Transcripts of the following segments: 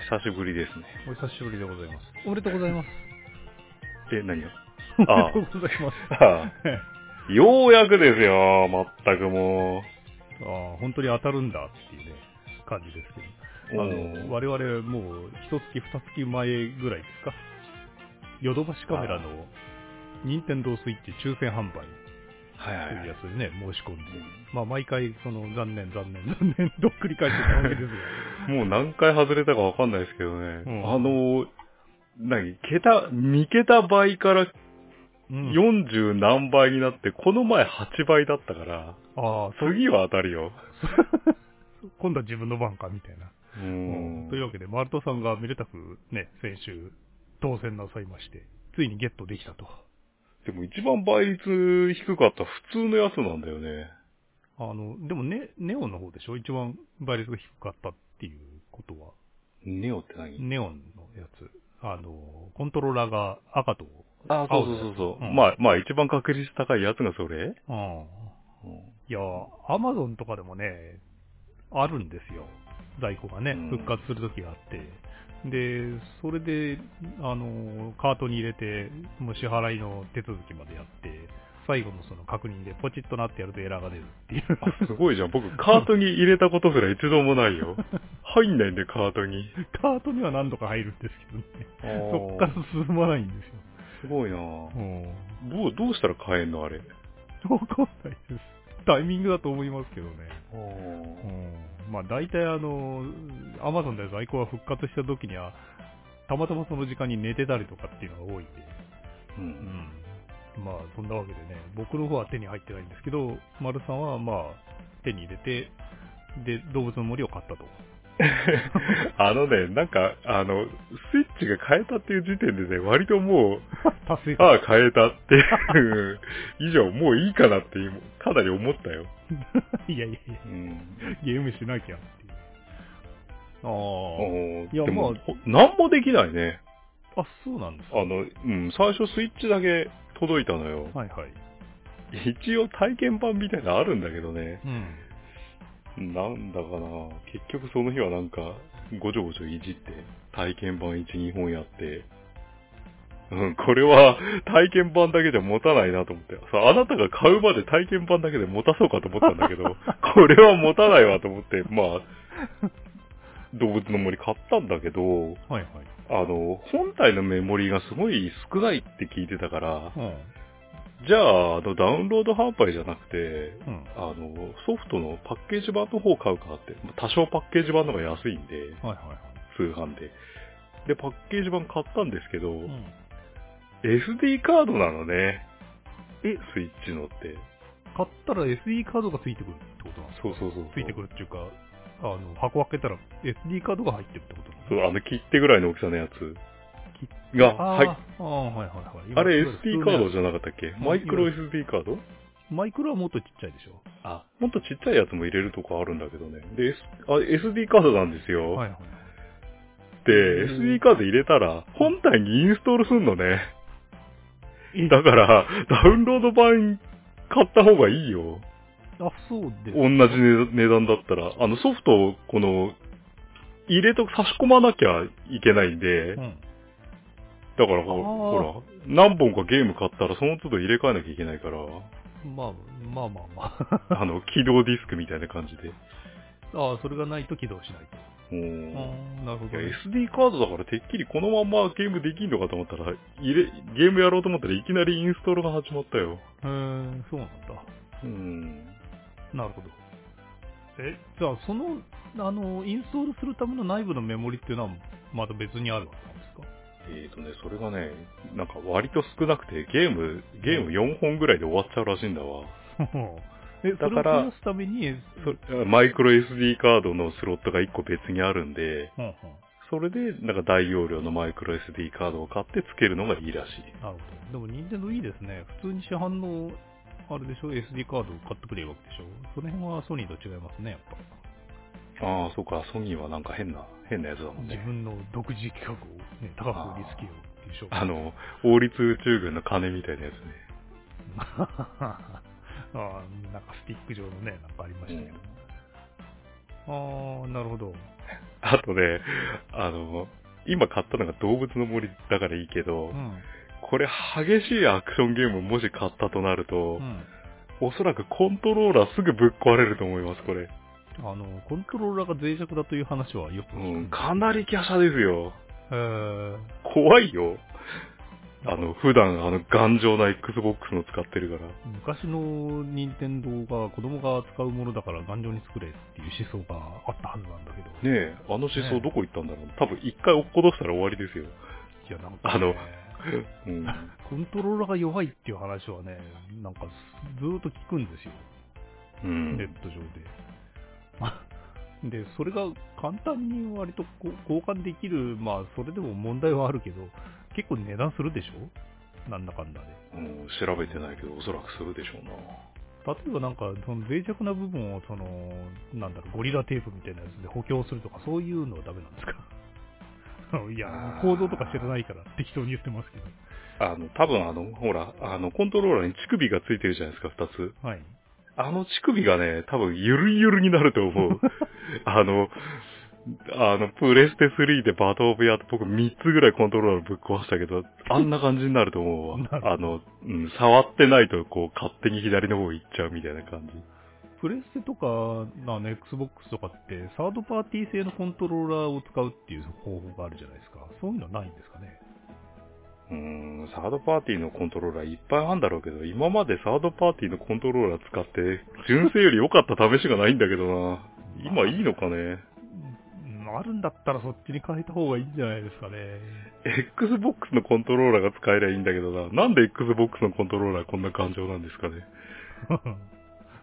久しぶりですね。お久しぶりでございます。おめでとうございます。え、何がおめでとうございます。ああ ようやくですよ、まったくもああ、本当に当たるんだっていうね、感じですけう。ど。あうんの、我々もう、一月二月前ぐらいですか？ヨドバシカメラの、任天堂スイッチ抽選販売はいというや。つにね、申し込んで。まあ、毎回、その、残念、残念、残念、と繰り返してたわけですよ。もう何回外れたかわかんないですけどね。うんあの、何桁、2桁倍からうん40何倍になって、この前8倍だったから、ああ、次は当たるよ。今度は自分の番か、みたいな。うんというわけで、マルトさんがめでたくね、先週、当選なさいまして、ついにゲットできたと。でも一番倍率低かった普通のやつなんだよね。あの、でもね、ネオンの方でしょ？一番倍率が低かったっていうことは？ネオって何？ネオンのやつ。あの、コントローラーが赤と、あ、そうそうそうそう。うんまあ、まあ一番確率高いやつがそれ？うん。うんいや、アマゾンとかでもね、あるんですよ。在庫がねうん、復活する時があって。で、それで、あの、カートに入れて、もう支払いの手続きまでやって、最後のその確認でポチッとなってやるとエラーが出るっていう。あすごいじゃん。僕、カートに入れたことすら一度もないよ。入んないんで、カートに。カートには何度か入るんですけどね。そっそから進まないんですよ。すごいなうん。どう、どうしたら買えんのあれ？わかんないです。タイミングだと思いますけどね。ううん。まあ大体あの、アマゾンで在庫が復活した時には、たまたまその時間に寝てたりとかっていうのが多いんで。うんん。まあそんなわけでね、僕の方は手に入ってないんですけど、丸さんはまあ手に入れて、で、動物の森を買ったと。あのね、なんか、あの、スイッチが変えたっていう時点でね、割ともう、達成ああ、変えたっていう、以上、もういいかなって、かなり思ったよ。いやいやいや、うん。ゲームしなきゃっていう。あおいやまあほなんもできないね。あ。あ、そうなんですか。あの、うん、最初スイッチだけ届いたのよ。はいはい。一応体験版みたいなのあるんだけどね。うん。なんだかな。結局その日はなんか、ごちょごちょいじって、体験版1、2本やって、うん、これは体験版だけじゃ持たないなと思って。さあなたが買うまで体験版だけで持たそうかと思ったんだけど、これは持たないわと思って、まあ、動物の森買ったんだけど、はいはい。あの、本体のメモリがすごい少ないって聞いてたから、うん。じゃあ、あの、ダウンロード販売じゃなくて、うん。あの、ソフトのパッケージ版の方を買うかって、多少パッケージ版の方が安いんで、はいはいはい。通販で。で、パッケージ版買ったんですけど、うん。SD カードなのね。え？スイッチのって。買ったら SD カードがついてくるってことなんですか？そうそうそうそう。ついてくるっていうか、あの、箱開けたら SD カードが入ってるってことそう、かあの切手ぐらいの大きさのやつ切が、はい。あーはいはいはい。あれ今 SD カードじゃなかったっけ？んマイクロ SD カード？マイクロはもっとちっちゃいでしょあ、もっとちっちゃいやつも入れるとこあるんだけどね。で、S、あ SD カードなんですよ。はいはい。で、うん SD カード入れたら、本体にインストールすんのね。え？だから、ダウンロード版買った方がいいよ。あ、そうです。同じ値値段だったら。あのソフトを、この、入れと差し込まなきゃいけないんで、うん。だからほら、何本かゲーム買ったらその都度入れ替えなきゃいけないから、まあ、まあまあまあ。あの、起動ディスクみたいな感じで。ああ、それがないと起動しないと。もうああ、なるほどね。SD カードだからてっきりこのままゲームできんのかと思ったら、入れ、ゲームやろうと思ったらいきなりインストールが始まったよ。へえ、そうなんだ。うん。なるほど。え、じゃあ、その、あの、インストールするための内部のメモリっていうのは、また別にあるわけなんですか？えーとね、それがね、なんか割と少なくて、ゲーム、ゲーム4本ぐらいで終わっちゃうらしいんだわ。え、だからそれを増やすために、そマイクロ SD カードのスロットが1個別にあるんで、うんうんそれで、なんか大容量のマイクロ SD カードを買って付けるのがいいらしい。なるほど。でも、任天堂いいですね。普通に市販の、あれでしょ ?SD カードを買ってくれるわけでしょ？その辺はソニーと違いますね、やっぱ。ああ、そうか、ソニーはなんか変な、変なやつだもんね。自分の独自企画を、ね、高く売りつけようっていう商あの、王立宇宙軍の鐘みたいなやつね。ああ、なんかスティック状のね、なんかありましたけど。ああ、なるほど。あとね、あの、今買ったのが動物の森だからいいけど、うん。これ激しいアクションゲームもし買ったとなるとう、ん。おそらくコントローラーすぐぶっ壊れると思います、これ。あの、コントローラーが脆弱だという話はよく聞くうん、かなり華奢ですよ。へー怖いよ。あの、普段あの頑丈な Xbox の使ってるから。昔の任天堂が子供が使うものだから頑丈に作れっていう思想があったはずなんだけど。ねえ、あの思想どこ行ったんだろう。多分一回落っことしたら終わりですよ。いや、なんか、ね、あのうん。コントローラーが弱いっていう話はね、なんかずーっと聞くんですよ。うんネット上で。で、それが簡単に割と交換できる、まあ、それでも問題はあるけど、結構値段するでしょ？なんだかんだで。うん、調べてないけど、おそらくするでしょうな。例えばなんか、その脆弱な部分を、その、なんだろう、ゴリラテープみたいなやつで補強するとか、そういうのはダメなんですか？いや、構造とか知らないから適当に言ってますけど。あの、多分あの、ほら、あの、コントローラーに乳首がついてるじゃないですか、二つ。はい。あの乳首がね、多分ゆるゆるになると思う。あの、あの、プレステ3でバトルオブヤーと僕3つぐらいコントローラーぶっ壊したけど、あんな感じになると思うわ。あの、うん、触ってないとこう勝手に左の方行っちゃうみたいな感じ。プレステとか、あの、Xbox とかって、サードパーティー製のコントローラーを使うっていう方法があるじゃないですか。そういうのはないんですかね？うーん、サードパーティーのコントローラーいっぱいあるんだろうけど、今までサードパーティーのコントローラー使って、純正より良かった試しがないんだけどな。今いいのかね？うんあるんだったらそっちに変えた方がいいんじゃないですかね。Xbox のコントローラーが使えりゃいいんだけどな。なんで Xbox のコントローラーこんな頑丈なんですかね？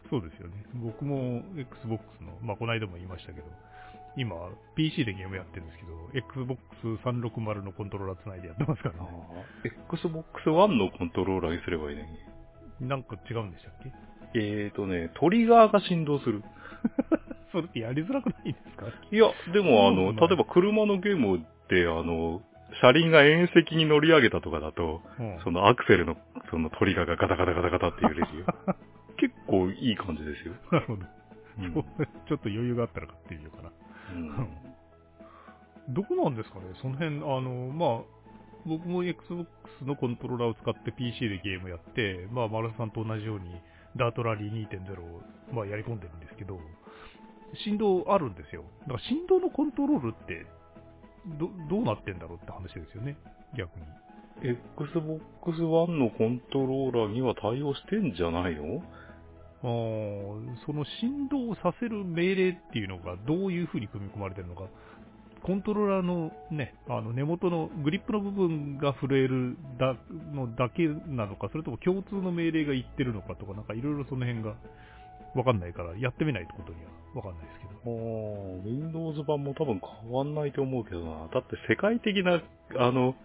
そうですよね。僕も Xbox の、まあ、この間も言いましたけど、今、PC でゲームやってるんですけど、Xbox360 のコントローラー繋いでやってますからね。Xbox One のコントローラーにすればいいね。なんか違うんでしたっけ？えーとね、トリガーが振動する。それってやりづらくないですか？いや、でもあの、例えば車のゲームで、あの、車輪が縁石に乗り上げたとかだと、うんそのアクセルの、そのトリガーがガタガタガタガタって揺れるよ。結構いい感じですよ。なるほど。うん ちょっと余裕があったら買ってみようかな。うんどこなんですかね？その辺、あの、まあ、僕も Xbox のコントローラーを使って PC でゲームやって、まあ、マルさんと同じように、ダートラリー2.0を、まあ、やり込んでるんですけど、振動あるんですよ。だから振動のコントロールって、ど、どうなってんだろうって話ですよね？逆に。Xbox One のコントローラーには対応してんじゃないの？その振動させる命令っていうのがどういう風に組み込まれてるのか、コントローラーのね、あの根元のグリップの部分が震えるだのだけなのか、それとも共通の命令が言ってるのかとか、なんかいろいろその辺がわかんないから、やってみないってことにはわかんないですけど。Windows 版も多分変わんないと思うけどな。だって世界的な、あの、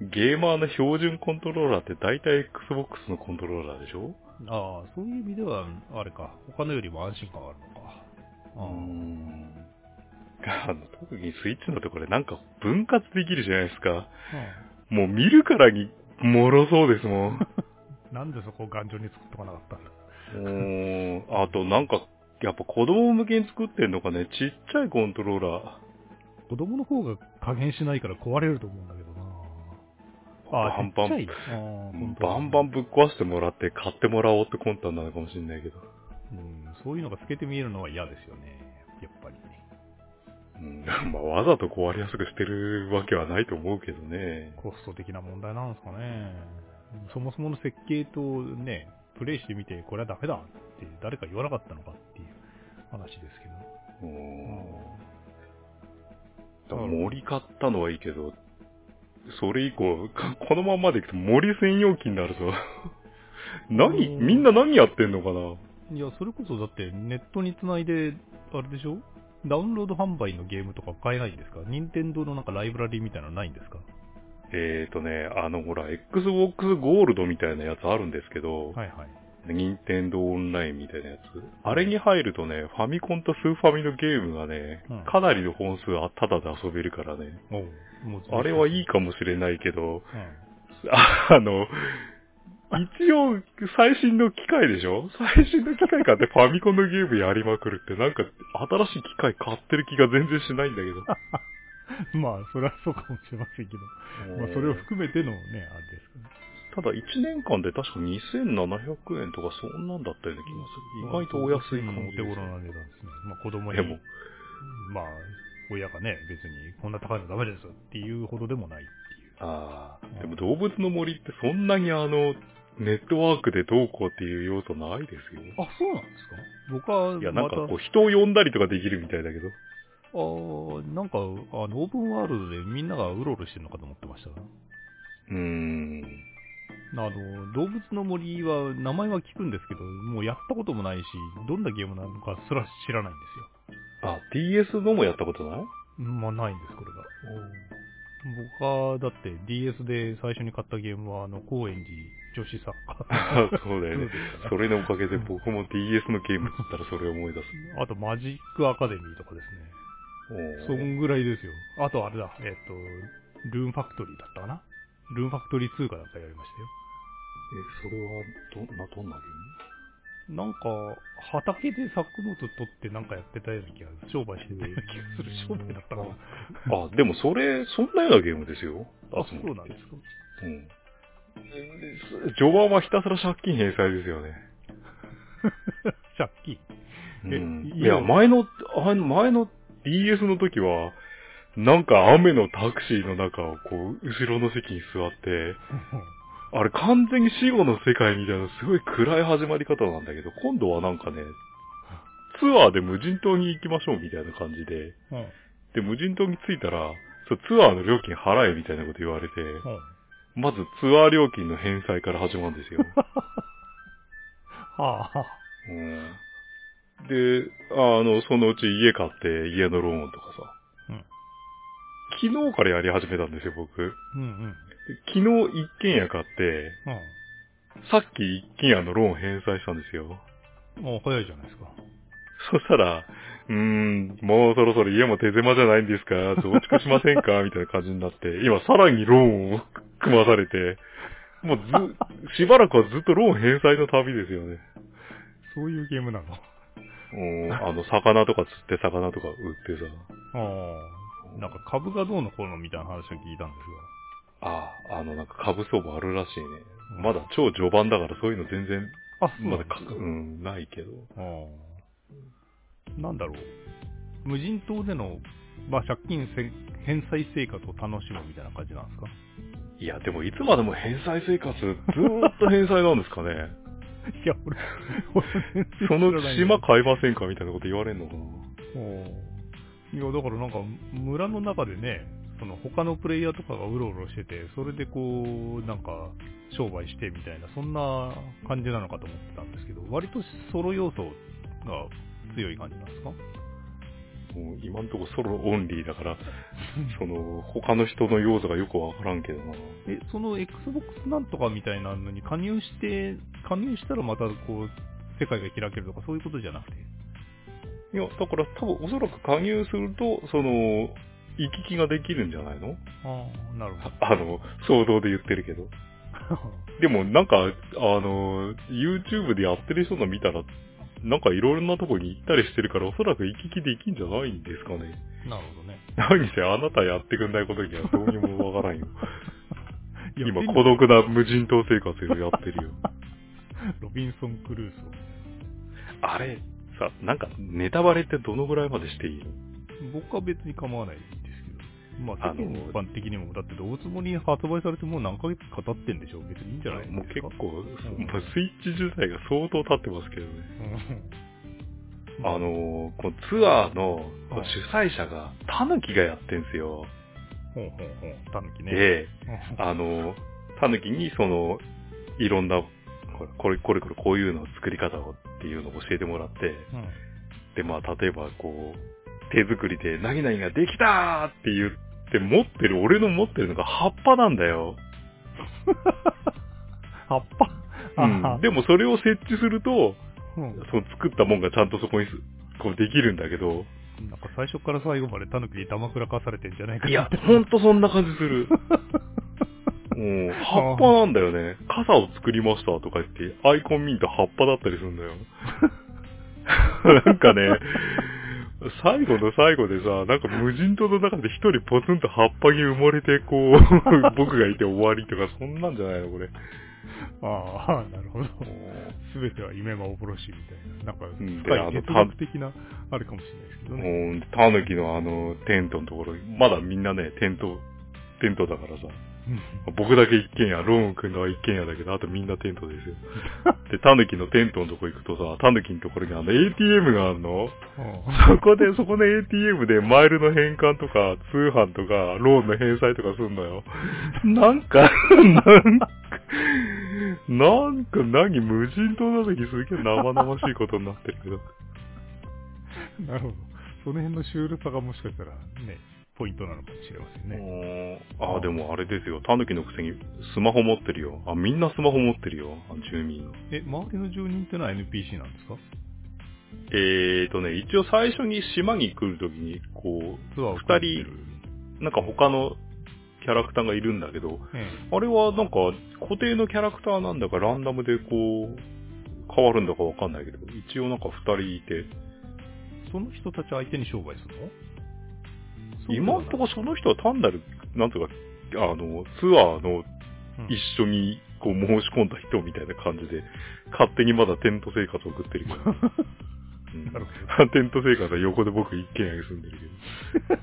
ゲーマーの標準コントローラーって大体 Xbox のコントローラーでしょ？ああ、そういう意味では、あれか、他のよりも安心感があるのか。うーん。あの、特にスイッチのところでなんか分割できるじゃないですか。もう見るからに、脆そうですもん。なんでそこを頑丈に作っとかなかったんだ。うーん。あとなんか、やっぱ子供向けに作ってんのかね、ちっちゃいコントローラー。子供の方が加減しないから壊れると思うんだけどな。あバンバンバンバンぶっ壊してもらって買ってもらおうって魂胆なのかもしれないけど。うん、そういうのが透けて見えるのは嫌ですよね。やっぱりね。うん、まあわざと壊れやすくしてるわけはないと思うけどね。コスト的な問題なんですかね。そもそもの設計とね、プレイしてみて、これはダメだって誰か言わなかったのかっていう話ですけど。うん。だから森買ったのはいいけど、それ以降、かこのまんまでいくと森専用機になるぞ。何？うんみんな何やってんのかな？いや、それこそだってネットにつないで、あれでしょ？ダウンロード販売のゲームとか買えないんですか？任天堂のなんかライブラリーみたいなのないんですか？えーとね、あのほら、Xbox ゴールドみたいなやつあるんですけど、はいはい。任天堂オンラインみたいなやつ。あれに入るとね、ファミコンとスーファミのゲームがね、うんかなりの本数あタダで遊べるからね。おうもうあれはいいい。かもしれないけど、うんあの、一応、最新の機械でしょ？最新の機械買ってファミコンのゲームやりまくるって、なんか、新しい機械買ってる気が全然しないんだけど。まあ、それはそうかもしれませんけど。まあ、それを含めてのね、あれですかね。ただ、1年間で確か2700円とかそんなんだったような気がする。意外とお安い感じお手頃な値段ですね。まあ、子供に。でも、まあ、親がね、別にこんな高いのダメですっていうほどでもないっていう。ああ、でも動物の森ってそんなにあの、ネットワークでどうこうっていう要素ないですよ。あ、そうなんですか？僕は、いや、なんかこう人を呼んだりとかできるみたいだけど。ああ、なんか、あの、オープンワールドでみんながうろうろしてるのかと思ってました。うーん。あの、動物の森は名前は聞くんですけど、もうやったこともないし、どんなゲームなのかすら知らないんですよ。あ、DS のもやったことない？まあ、ないんです、これが。僕は、だって DS で最初に買ったゲームは、あの、高円寺女子サッカー。そうだよね。それのおかげで僕も DS のゲームって言ったらそれを思い出す。あと、マジックアカデミーとかですね。そんぐらいですよ。あと、あれだ、えっ、と、ルーンファクトリーだったかな？ルーンファクトリー2かなんかやりましたよ。え、それは、ど、な、どんなゲーム？なんか、畑で作物取ってなんかやってたような気が、商売してたような気がする商売だったかな。あ、でもそれ、そんなようなゲームですよ。あ、そうなんですか。うん。序盤はひたすら借金返済ですよね。借金、うん、いや、前の、あの、前の DS の時は、なんか雨のタクシーの中をこう、後ろの席に座って、あれ完全に死後の世界みたいなすごい暗い始まり方なんだけど、今度はなんかね、ツアーで無人島に行きましょうみたいな感じで、うん、で、無人島に着いたら、そうツアーの料金払えみたいなこと言われて、うん、まずツアー料金の返済から始まるんですよ。は あ、うん。で、あの、そのうち家買って家のローンとかさ、うん、昨日からやり始めたんですよ、僕。うんうん昨日一軒家買って、うん、さっき一軒家のローン返済したんですよ。もう早いじゃないですか。そしたら、うーん、もうそろそろ家も手狭じゃないんですか？増築しませんか？みたいな感じになって、今さらにローンを組まされて、もうず、しばらくはずっとローン返済の旅ですよね。そういうゲームなの？うん、あの、魚とか釣って魚とか売ってさ。ああ。なんか株がどうのこうのみたいな話を聞いたんですが。ああ、あの、なんか株相場あるらしいね。まだ超序盤だからそういうの全然、あ、まだか、うん、ないけど。なんだろう。無人島での、まあ、借金返済生活を楽しむみたいな感じなんですか？いや、でもいつまでも返済生活、ずーっと返済なんですかね。いや、俺、俺その島買いませんかみたいなこと言われんのかな。いや、だからなんか、村の中でね、その他のプレイヤーとかがうろうろしてて、それでこう、なんか、商売してみたいな、そんな感じなのかと思ってたんですけど、割とソロ要素が強い感じなんですか？もう今んとこソロオンリーだから、その、他の人の要素がよくわからんけどな。え、その Xbox なんとかみたいなのに加入して、加入したらまたこう、世界が開けるとかそういうことじゃなくて？いや、だから多分おそらく加入すると、その、行き来ができるんじゃないの？ああ、なるほど。あの、想像で言ってるけど。でもなんか、あの、YouTube でやってる人の見たら、なんかいろいろなとこに行ったりしてるから、おそらく行き来できんじゃないんですかね。なるほどね。何せあなたやってくんないことにはどうにもわからんよ。今、孤独な無人島生活をやってるよ。ロビンソン・クルーソー。あれ、さ、なんかネタバレってどのぐらいまでしていいの？僕は別に構わないです。まあ、世間一般的にも、だって動物森に発売されてもう何ヶ月か経ってんでしょ別にいいんじゃないですか。もう結構、うん、まあ、スイッチ自体が相当経ってますけどね。うん、あのー、このツアーの主催者が、タヌキがやってんすよ。ほうほうほう、タヌキね。で、あのー、タヌキにその、いろんな、これ、これこれこういうの作り方をっていうのを教えてもらって、うん、で、まあ、例えばこう、手作りで、何々ができたって言って持ってる、俺の持ってるのが葉っぱなんだよ。葉っぱ？うん。でもそれを設置すると、うん、その作ったもんがちゃんとそこにこうできるんだけど。なんか最初から最後までタヌキにダマくらかされてんじゃないかいや、ほんとそんな感じする。もう、葉っぱなんだよね。傘を作りましたとか言って、アイコン見ると葉っぱだったりするんだよ。なんかね、最後の最後でさ、なんか無人島の中で一人ポツンと葉っぱに埋もれて、こう、僕がいて終わりとか、そんなんじゃないのこれ。ああ、なるほど。すべては夢幻みたいな。なんか、深い哲学的な、あるかもしれないですけどね。タヌキのあの、テントのところ、まだみんなね、テント、テントだからさ、僕だけ一軒家、ローン君の一軒家だけど、あとみんなテントですよ。で、タヌキのテントのとこ行くとさ、タヌキのところにあの ATM があるの？そこで、そこの ATM でマイルの返還とか、通販とか、ローンの返済とかすんのよ。なんか、なんか、なんか何、無人島の時すげえ生々しいことになってるけど。なるほど。その辺のシュールさがもしかしたらね、ポイントなのかもしれませんね。ああ、でもあれですよ。タヌキのくせにスマホ持ってるよ。あ、みんなスマホ持ってるよ。住民。え、周りの住人ってのは NPC なんですか？えーとね、一応最初に島に来るときに、こう、二人、なんか他のキャラクターがいるんだけど、ええ、あれはなんか固定のキャラクターなんだかランダムでこう、変わるんだかわかんないけど、一応なんか二人いて。その人たち相手に商売するの？今んとこその人は単なる、なんとか、あの、ツアーの一緒にこう申し込んだ人みたいな感じで、勝手にまだテント生活を送ってるから。うん。テント生活は横で僕一軒家に住んでるけ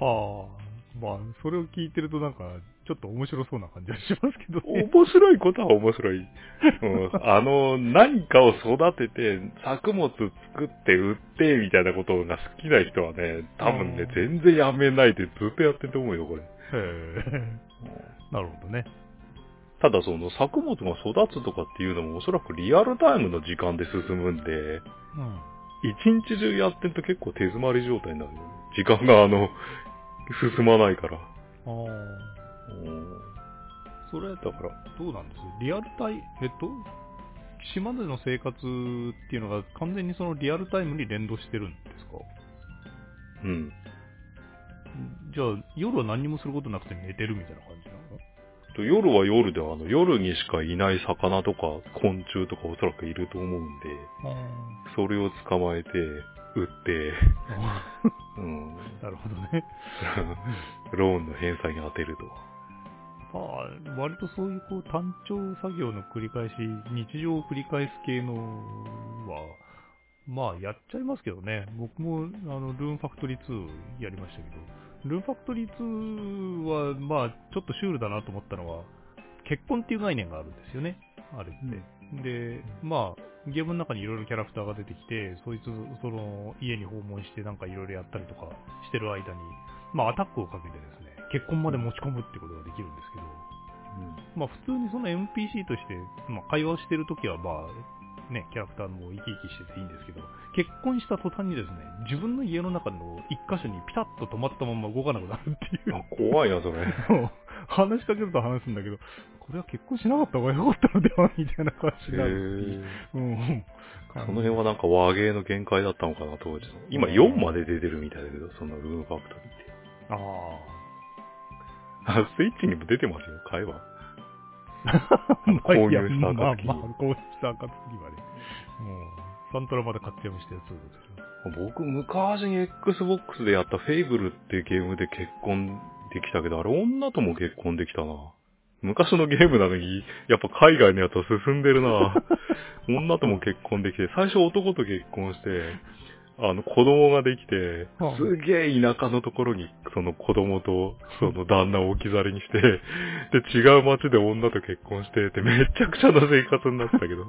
ど。はあ。まあ、それを聞いてるとなんか、ちょっと面白そうな感じはしますけど、ね、面白いことは面白い。うん、あの、何かを育てて、作物作って売って、みたいなことが好きな人はね、多分ね、全然やめないでずっとやってると思うよ、これ。へえ。なるほどね。ただその作物が育つとかっていうのもおそらくリアルタイムの時間で進むんで、うん、一日中やってると結構手詰まり状態になる、時間があの、進まないから。ああ。それ、だから、どうなんです？リアルタイ、えっと、島での生活っていうのが完全にそのリアルタイムに連動してるんですか？うん。じゃあ、夜は何もすることなくて寝てるみたいな感じなの？夜は夜で、あの、夜にしかいない魚とか昆虫とかおそらくいると思うんで、それを捕まえて、売って、うん、なるほどね。ローンの返済に当てると。まあ、割とそういうこう単調作業の繰り返し、日常を繰り返す系のは、まあやっちゃいますけどね。僕もあのルーンファクトリー2やりましたけど、ルーンファクトリー2はまあちょっとシュールだなと思ったのは、結婚っていう概念があるんですよね。あれって。うん、で、まあ、ゲームの中にいろいろキャラクターが出てきて、そいつ、その、家に訪問してなんかいろいろやったりとかしてる間に、まあアタックをかけてですね、結婚まで持ち込むってことができるんですけど、うん、まあ普通にその NPC として、まあ会話をしてるときはまあ、ね、キャラクターも生き生きしてていいんですけど、結婚した途端にですね、自分の家の中の一箇所にピタッと止まったまま動かなくなるっていう。怖いな、それ。話しかけると話すんだけど、これは結婚しなかった方がよかったのではみたいな感じになる。うん。その辺はなんか和芸の限界だったのかな、当時の。今4まで出てるみたいだけど、そのルームファクトリーって。ああ。スイッチにも出てますよ、会話。購入した暁に。まあ、まあ、購入した暁にはね。もう、サントラまで買っちゃいましたよ、そう。僕、昔に Xbox でやったフェイブルっていうゲームで結婚できたけど、あれ女とも結婚できたな。昔のゲームなのに、やっぱ海外のやつは進んでるな。女とも結婚できて、最初男と結婚して、あの、子供ができて、すげえ田舎のところに、その子供と、その旦那を置き去りにして、で、違う街で女と結婚してて、めちゃくちゃな生活になってたけど、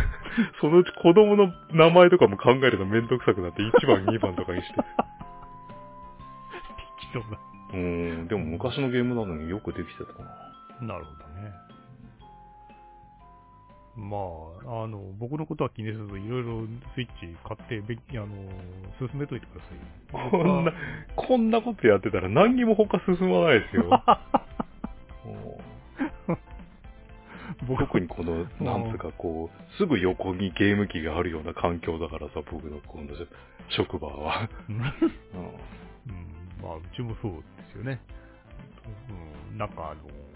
そのうち子供の名前とかも考えるのめんどくさくなって1番、2番とかにして。適当だ。うん、でも昔のゲームなのによくできてたな。なるほどね。まあ、あの、僕のことは気にせず、いろいろスイッチ買って、べあの、進めといてください。こんな、こんなことやってたら何にも他進まないですよ。特にこの、なんつうかこう、すぐ横にゲーム機があるような環境だからさ、僕のこの職場は。うん、まあ、うちもそうですよね。うん、なんかあの、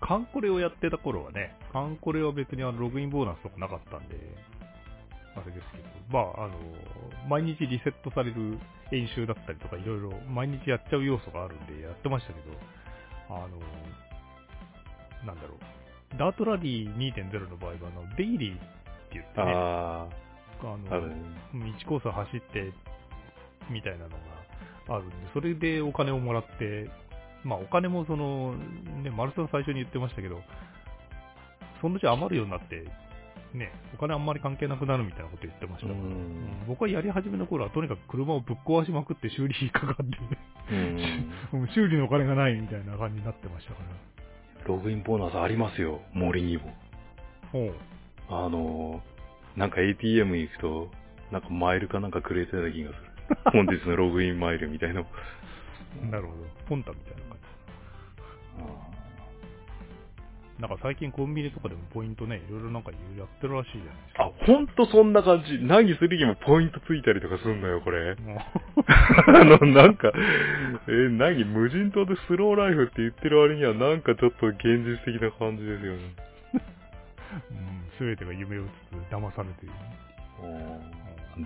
カンコレをやってた頃はね、カンコレは別にあのログインボーナスとかなかったんで、あれですけど、まあ、あの、毎日リセットされる演習だったりとか、いろいろ毎日やっちゃう要素があるんでやってましたけど、あの、なんだろう、ダートラリー2.0の場合は、あの、デイリーって言ってね、あの、あね、1コース走って、みたいなのがあるんで、それでお金をもらって、まあお金もその、ね、丸さん最初に言ってましたけど、そのうち余るようになって、ね、お金あんまり関係なくなるみたいなこと言ってましたから、うん、僕はやり始めの頃はとにかく車をぶっ壊しまくって修理費かかってうん、修理のお金がないみたいな感じになってましたから。ログインボーナスありますよ、森にも。ほう。あの、なんか ATM 行くと、なんかマイルかなんかくれてた気がする。本日のログインマイルみたいな。なるほど。ポンタみたいな。なんか最近コンビニとかでもポイントね、いろいろなんかやってるらしいじゃないですか。あ、ほんとそんな感じ。何するにもポイントついたりとかすんのよ、これ。あの、なんか、え、何無人島でスローライフって言ってる割にはなんかちょっと現実的な感じですよね。うん、すべてが夢をつつ騙されている。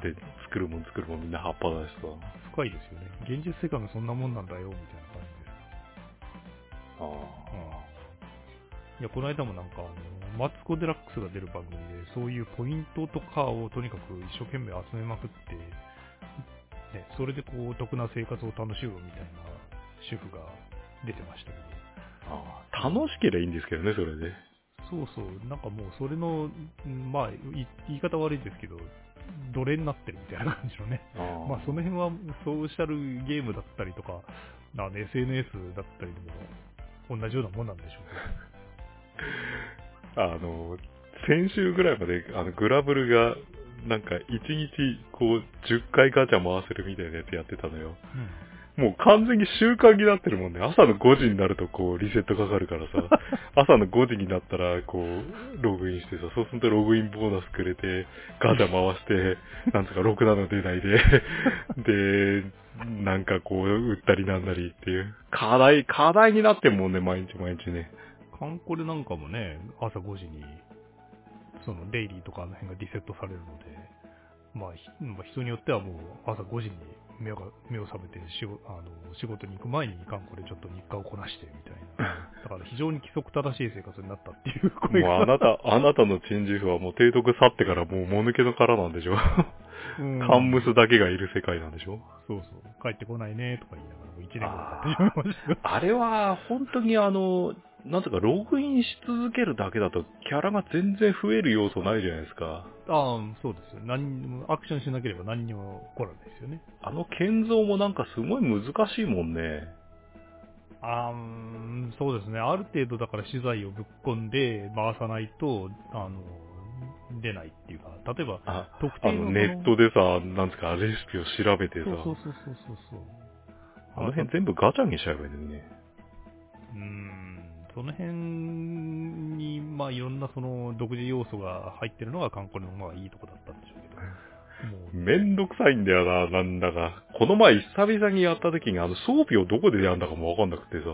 で、作るもん作るもんみんな葉っぱだしさ。深いですよね。現実世界もそんなもんなんだよ、みたいな。ああ。いや、この間もなんか、あの、マツコ・デラックスが出る番組で、そういうポイントとかをとにかく一生懸命集めまくって、ね、それでこう、得な生活を楽しむみたいな主婦が出てましたけど。ああ、楽しければいいんですけどね、それで。そうそう、なんかもうそれの、まあ、言い方悪いですけど、奴隷になってるみたいな感じのね。あまあその辺はソーシャルゲームだったりとか、あの SNS だったりでも同じようなもんなんでしょうけど。あの、先週ぐらいまで、あの、グラブルが、なんか、1日、こう、10回ガチャ回せるみたいなやつやってたのよ。うん、もう完全に習慣になってるもんね。朝の5時になると、こう、リセットかかるからさ、朝の5時になったら、こう、ログインしてさ、そうするとログインボーナスくれて、ガチャ回して、なんとか6なの出ないで、で、なんかこう、売ったりなんなりっていう。課題、課題になってんもんね、毎日毎日ね。カンコレなんかもね、朝5時に、そのデイリーとかあの辺がリセットされるので、まあ、人によってはもう朝5時に目が目を覚めて仕事あの仕事に行く前にカンコレちょっと日課をこなしてみたいな。だから非常に規則正しい生活になったっていう声が。もうあなた、あなたのチンジフはもう提督去ってからもうもぬけの殻なんでしょカンムスだけがいる世界なんでしょ？そうそう。帰ってこないねとか言いながらもう1年経ってしまいました。あれは本当にあの、なんとかログインし続けるだけだとキャラが全然増える要素ないじゃないですか。ああ、そうですよ。何にも、アクションしなければ何にも起こらないですよね。あの建造もなんかすごい難しいもんね。あそうですね。ある程度だから資材をぶっ込んで回さないと、あの、出ないっていうか、例えば、特定のネットでさ、なんですか、レシピを調べてさ。そうそうそうそうそう。あの辺全部ガチャにしちゃえばいいのにね。うん。その辺に、まあいろんなその独自要素が入ってるのが観光のまあいいとこだったんでしょうけど。めんどくさいんだよな、なんだか。この前久々にやった時にあの装備をどこでやんだかもわかんなくてさ。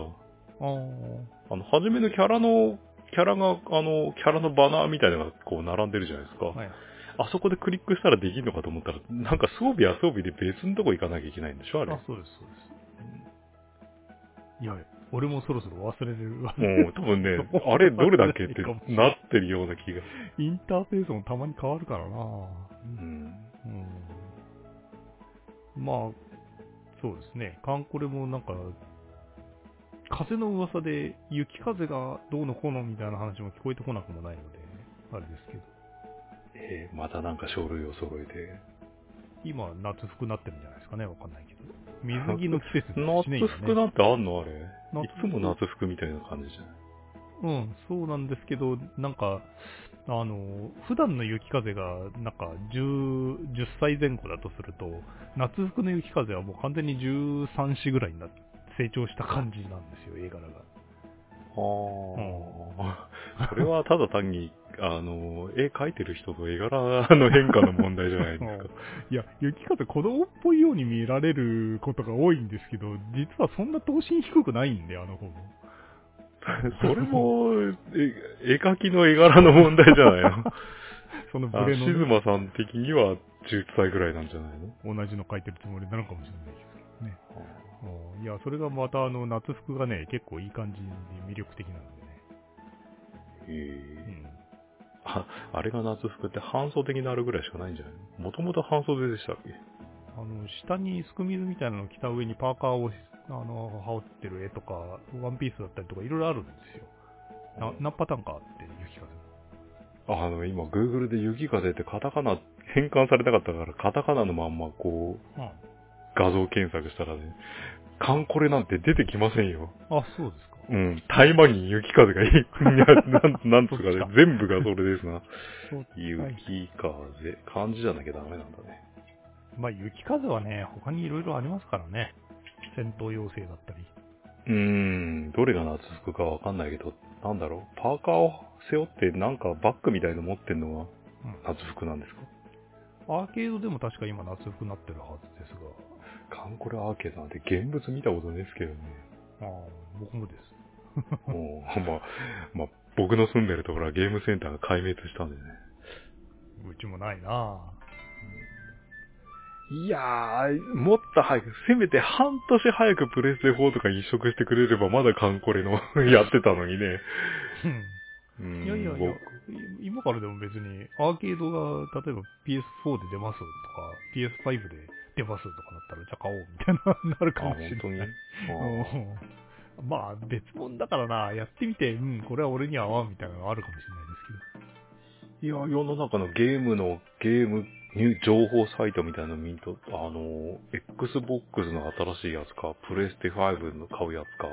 ああの、初めのキャラの、キャラが、あの、キャラのバナーみたいなのがこう並んでるじゃないですか。はい。あそこでクリックしたらできるのかと思ったら、なんか装備は装備で別のとこ行かなきゃいけないんでしょあれ。あ、そうです、そうです。いや、俺もそろそろ忘れるわ。もう多分ね、あれどれだっけってなってるような気が。インターフェースもたまに変わるからなうん。うん、まあ、そうですね。カンコレもなんか、風の噂で雪風がどうのこうのみたいな話も聞こえてこなくもないので、あれですけど。えー、またなんか書類を揃えて。今、夏服なってるんじゃないですかね、わかんないけど。水着の季節ですね。夏服なんてあんの？あれ。いつも夏服みたいな感じじゃない？うん、そうなんですけど、なんか、あの、普段の雪風が、なんか10、10歳前後だとすると、夏服の雪風はもう完全に13、4ぐらいにな成長した感じなんですよ、絵柄が。はあ、うん、それはただ単に、あの、絵描いてる人と絵柄の変化の問題じゃないですか。いや、雪風子供っぽいように見られることが多いんですけど、実はそんな等身低くないんで、あの方も。それも、絵描きの絵柄の問題じゃないの？そのブレの、ね、静馬さん的には10歳ぐらいなんじゃないの？同じの描いてるつもりなのかもしれないですけどね。いや、それがまたあの、夏服がね、結構いい感じで魅力的なんでね。へえ、うん。あ、あれが夏服って半袖になるぐらいしかないんじゃない？のもともと半袖でしたっけ？あの、下にすく水みたいなのを着た上にパーカーを、あの、羽織ってる絵とか、ワンピースだったりとかいろいろあるんですよ。な、何パターンかあって、雪風。あの、今、Google で雪風ってカタカナ変換されなかったから、カタカナのまんまこう、うん、画像検索したらね、カンコレなんて出てきませんよ。あ、そうですか。うん。大魔に雪風がいい。なん、なんつうかね、全部がそれですな。雪風。漢字じゃなきゃダメなんだね。まあ、雪風はね、他にいろいろありますからね。戦闘要請だったり。うーん、どれが夏服かわかんないけど、なんだろう。パーカーを背負ってなんかバッグみたいの持ってんのが夏服なんですか、うん、アーケードでも確か今夏服になってるはずで。カンコレアーケードなんて現物見たことないですけどね。ああ、僕もです。もう、まあ、まあ、僕の住んでるところはゲームセンターが壊滅したんでね。うちもないないやー、もっと早く、せめて半年早くプレステ4とか移植してくれればまだカンコレの やってたのにね。うん、いやいやいや、今からでも別にアーケードが例えば PS4 で出ますとか、PS5 で出ますとかだったらじゃあ買おうみたいな なるかもしれない。まあ別物だからな、やってみて、うん、これは俺には合わんみたいなのあるかもしれないですけど。いや、世の中のゲームの、ゲーム、情報サイトみたいなの見ると、あの、Xbox の新しいやつか、プレステ5の買うやつか、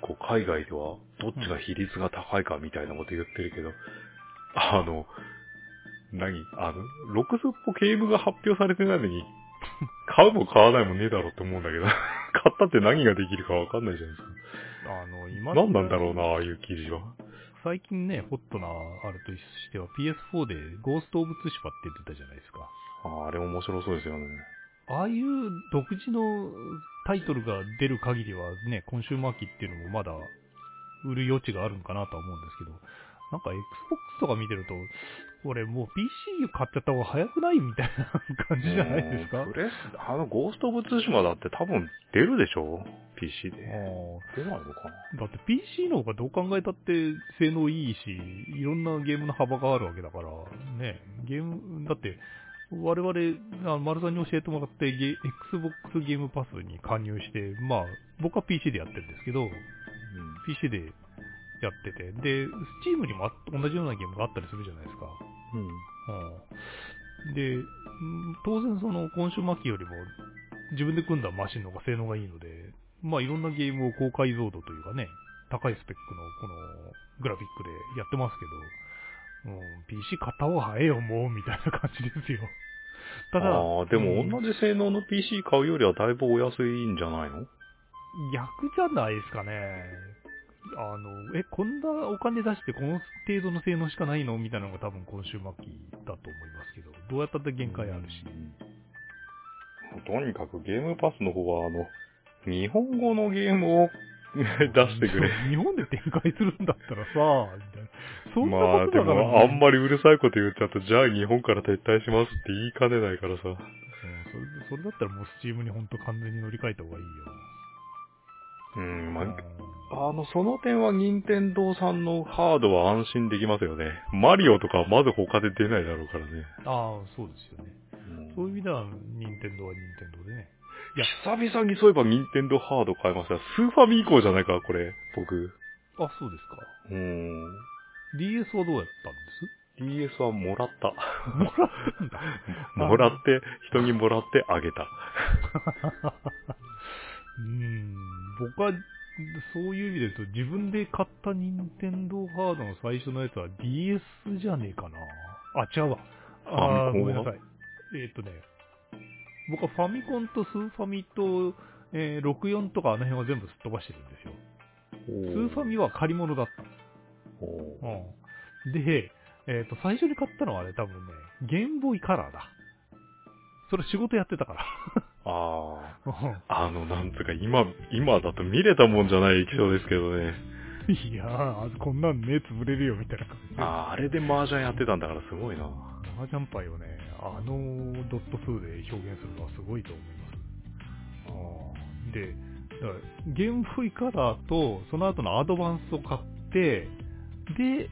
こう、海外ではどっちが比率が高いかみたいなこと言ってるけど、うん、あの、何あの、6スッポゲームが発表されてないのに、買うも買わないもねえだろって思うんだけど、買ったって何ができるかわかんないじゃないですか。あの、今何なんだろうな、ああいう記事は。最近ね、ホットなあるとしては PS4 でゴースト・オブ・ツシパって言ってたじゃないですか。ああ、あれ面白そうですよね。ああいう独自のタイトルが出る限りはね、今週末期っていうのもまだ売る余地があるのかなとは思うんですけど、なんか Xbox とか見てると、俺もう PC 買っちゃった方が早くないみたいな感じじゃないですか？プレス、あのゴースト・オブ・ツーシマだって多分出るでしょ ?PC で。出ないのかな？だって PC の方がどう考えたって性能いいし、いろんなゲームの幅があるわけだから、ね、ゲーム、だって、我々、あ丸さんに教えてもらってゲ、Xbox ゲームパスに加入して、まあ、僕は PC でやってるんですけど、うん、PC でやってて、で、スチームにも同じようなゲームがあったりするじゃないですか。うん。うん、で、当然その今週末期よりも自分で組んだマシンの方が性能がいいので、まあいろんなゲームを高解像度というかね、高いスペックのこのグラフィックでやってますけど、うん、PC 買った方が早いよ、もう、みたいな感じですよ。ただ、ああ、でも同じ性能の PC 買うよりはだいぶお安いんじゃないの？逆じゃないですかね。あの、え、こんなお金出してこの程度の性能しかないのみたいなのが多分今週末期だと思いますけど、どうやったって限界あるし。とにかくゲームパスの方は、あの、日本語のゲームを出してくれ。日本で展開するんだったらさ、みたいな。そんなことだから、ね、まあでも、あんまりうるさいこと言っちゃうと、じゃあ日本から撤退しますって言いかねないからさ。うん、それそれだったらもうスチームにほんと完全に乗り換えた方がいいよ。うん、まあ、あの、その点は任天堂さんのハードは安心できますよね。マリオとかはまず他で出ないだろうからね。ああ、そうですよね。うん、そういう意味では、任天堂は任天堂でね。いや、久々にそういえば任天堂ハード買いました。スーファミ以降じゃないか、これ、僕。あ、そうですか。うん。DS はどうやったんです ?DS はもらった。もらった。もらって、人にもらってあげた。うん。僕は、そういう意味で言うと、自分で買った任天堂ハードの最初のやつは DS じゃねえかな。あ、違うわ。あ、ごめんなさい。えー、っとね、僕はファミコンとスーファミと、えー、64とかあの辺は全部すっ飛ばしてるんですよ。スーファミは借り物だった。うん、で、えっ、と、最初に買ったのはね、多分ね、ゲームボーイカラーだ。それ仕事やってたから。ああ。あの、なんつうか、今、今だと見れたもんじゃない液晶ですけどね。いやー、こんなん目つぶれるよみたいな感じ。ああ、あれで麻雀やってたんだからすごいな。麻雀パイをね、あのドット数で表現するのはすごいと思います。あで、だからゲームボーイカラーと、その後のアドバンスを買って、で、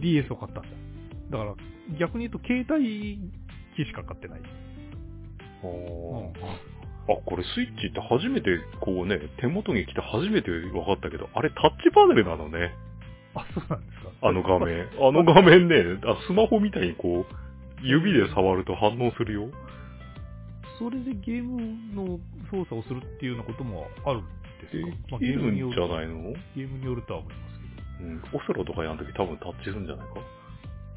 DS を買ったんだ。だから、逆に言うと、携帯機しか買ってない。おあ、これスイッチって初めてこうね、手元に来て初めて分かったけど、あれタッチパネルなのね。あ、そうなんですか。あの画面。あの画面ね、あスマホみたいにこう、指で触ると反応するよ。それでゲームの操作をするっていうようなこともあるんですでか、まあきるんじよるゃないの？ゲームによるとは思いますけど。うん。オセロとかやるとき多分タッチするんじゃないか？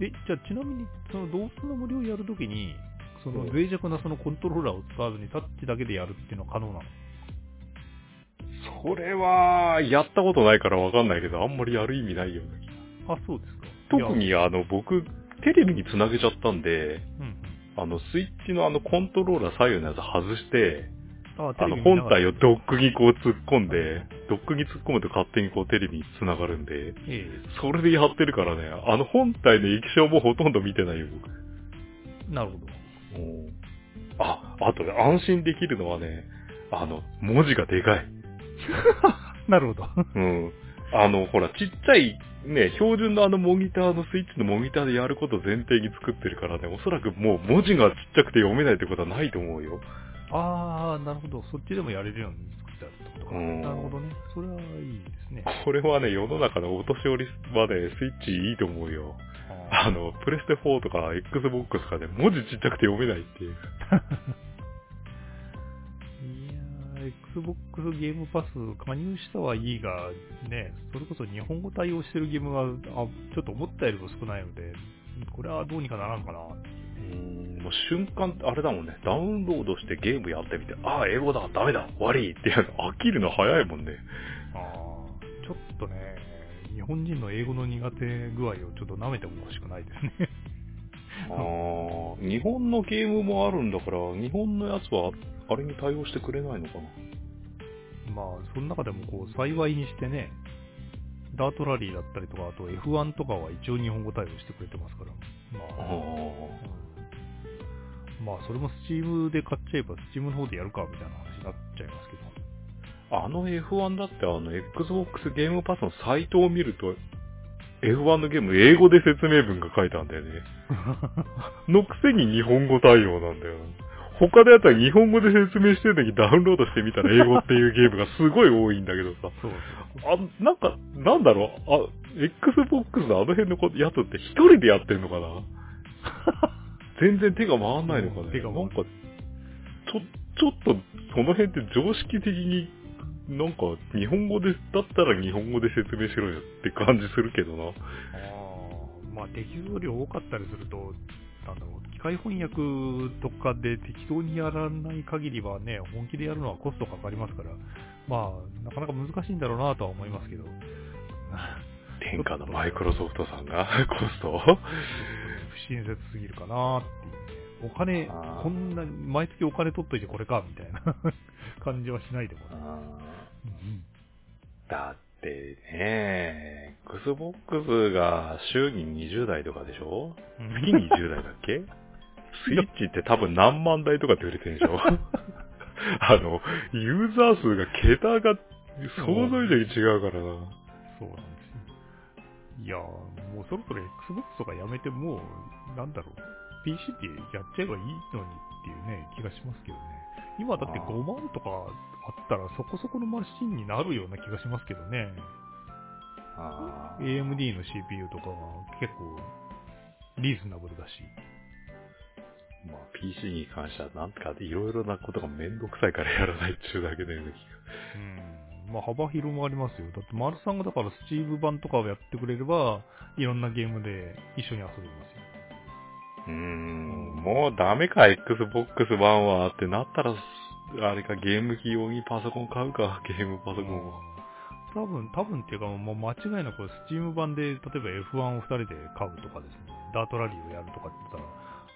え、じゃあちなみに、その動物の森をやるときに、そのうん脆弱なそのコントローラーを使わずにタッチだけでやるっていうのは可能なの？それは、やったことないからわかんないけど、あんまりやる意味ないよね。あ、そうですか。特にあの、僕、テレビにつなげちゃったんで、うんうん。あの、スイッチのあの、コントローラー左右のやつ外して、あ、あの、本体をドックにこう突っ込んで、ドックに突っ込むと勝手にこうテレビに繋がるんで、えそれでやってるからね、あの本体の液晶もほとんど見てないよ、僕。えなるほど。あ、あとね、安心できるのはね、あの、文字がでかい。なるほど。うん。あの、ほら、ちっちゃい、ね、標準のあのモニターのスイッチのモニターでやることを前提に作ってるからね、おそらくもう文字がちっちゃくて読めないってことはないと思うよ。あー、なるほど。そっちでもやれるように作ってあるってことか。うんなるほどね。それはいいですね。これはね、世の中のお年寄りはね、スイッチいいと思うよ。ああの、プレステ4とか Xbox とかで文字ちっちゃくて読めないっていう。いやー、Xbox ゲームパス加入したはいいが、ね、それこそ日本語対応してるゲームが、あちょっと思ったよりも少ないので、これはどうにかならんかな。うーん、もう瞬間、あれだもんね、ダウンロードしてゲームやってみて、ああ、英語だ、ダメだ、終わりって飽きるの早いもんね。あーちょっとね、日本人の英語の苦手具合をちょっと舐めてもほしくないですね。ああ、日本のゲームもあるんだから、日本のやつは、あれに対応してくれないのかな？まあ、その中でもこう、幸いにしてね、ダートラリーだったりとか、あと F1 とかは一応日本語対応してくれてますから、まああ、うんまあ、それも Steam で買っちゃえば Steam の方でやるかみたいな話になっちゃいますけど。あの F1 だってあの Xbox ゲームパスのサイトを見ると、F1 のゲーム英語で説明文が書いてあるんだよね。のくせに日本語対応なんだよな。他のやつは日本語で説明してるのにダウンロードしてみたら英語っていうゲームがすごい多いんだけどさ。あ、なんか、なんだろう、あ、Xbox のあの辺のこやつって一人でやってんのかな？全然手が回んないのかね。うん手が回んないなんか、ちょ、ちょっと、その辺って常識的に、なんか、日本語で、だったら日本語で説明しろよって感じするけどな。ああ、まあ、適用量多かったりすると、なんだろう、機械翻訳とかで適当にやらない限りはね、本気でやるのはコストかかりますから、まあ、なかなか難しいんだろうなとは思いますけど。天下のマイクロソフトさんがコストを？不親切すぎるかなっていうね。お金こんな、毎月お金取っといてこれか、みたいな。感じはしないでもない。うんだってね、Xbox が週に20台とかでしょ？うん。月に20台だっけ？スイッチって多分何万台とかで売れてるでしょ？あの、ユーザー数が桁が想像以上に違うからな。そうなんですよ。いやー、もうそろそろ Xbox とかやめて、もう、なんだろう、PC ってやっちゃえばいいのにっていうね、気がしますけどね。今だってあー5万とかあったらそこそこのマシンになるような気がしますけどね。AMD の CPU とかが結構リーズナブルだし。まあ、PC に関してはなんかいろいろなことがめんどくさいからやらないっちゅうだけのような気うん。まあ幅広もありますよ。だって丸さんがだからスチーム版とかをやってくれれば、いろんなゲームで一緒に遊べますよ。が。うーん、もうダメか、Xbox One はってなったら、あれか、ゲーム機用にパソコン買うか、ゲームパソコンは。多分、多分っていうか、もう間違いなく、スチーム版で、例えば F1 を2人で買うとかですね、ダートラリーをやるとかって言ったら、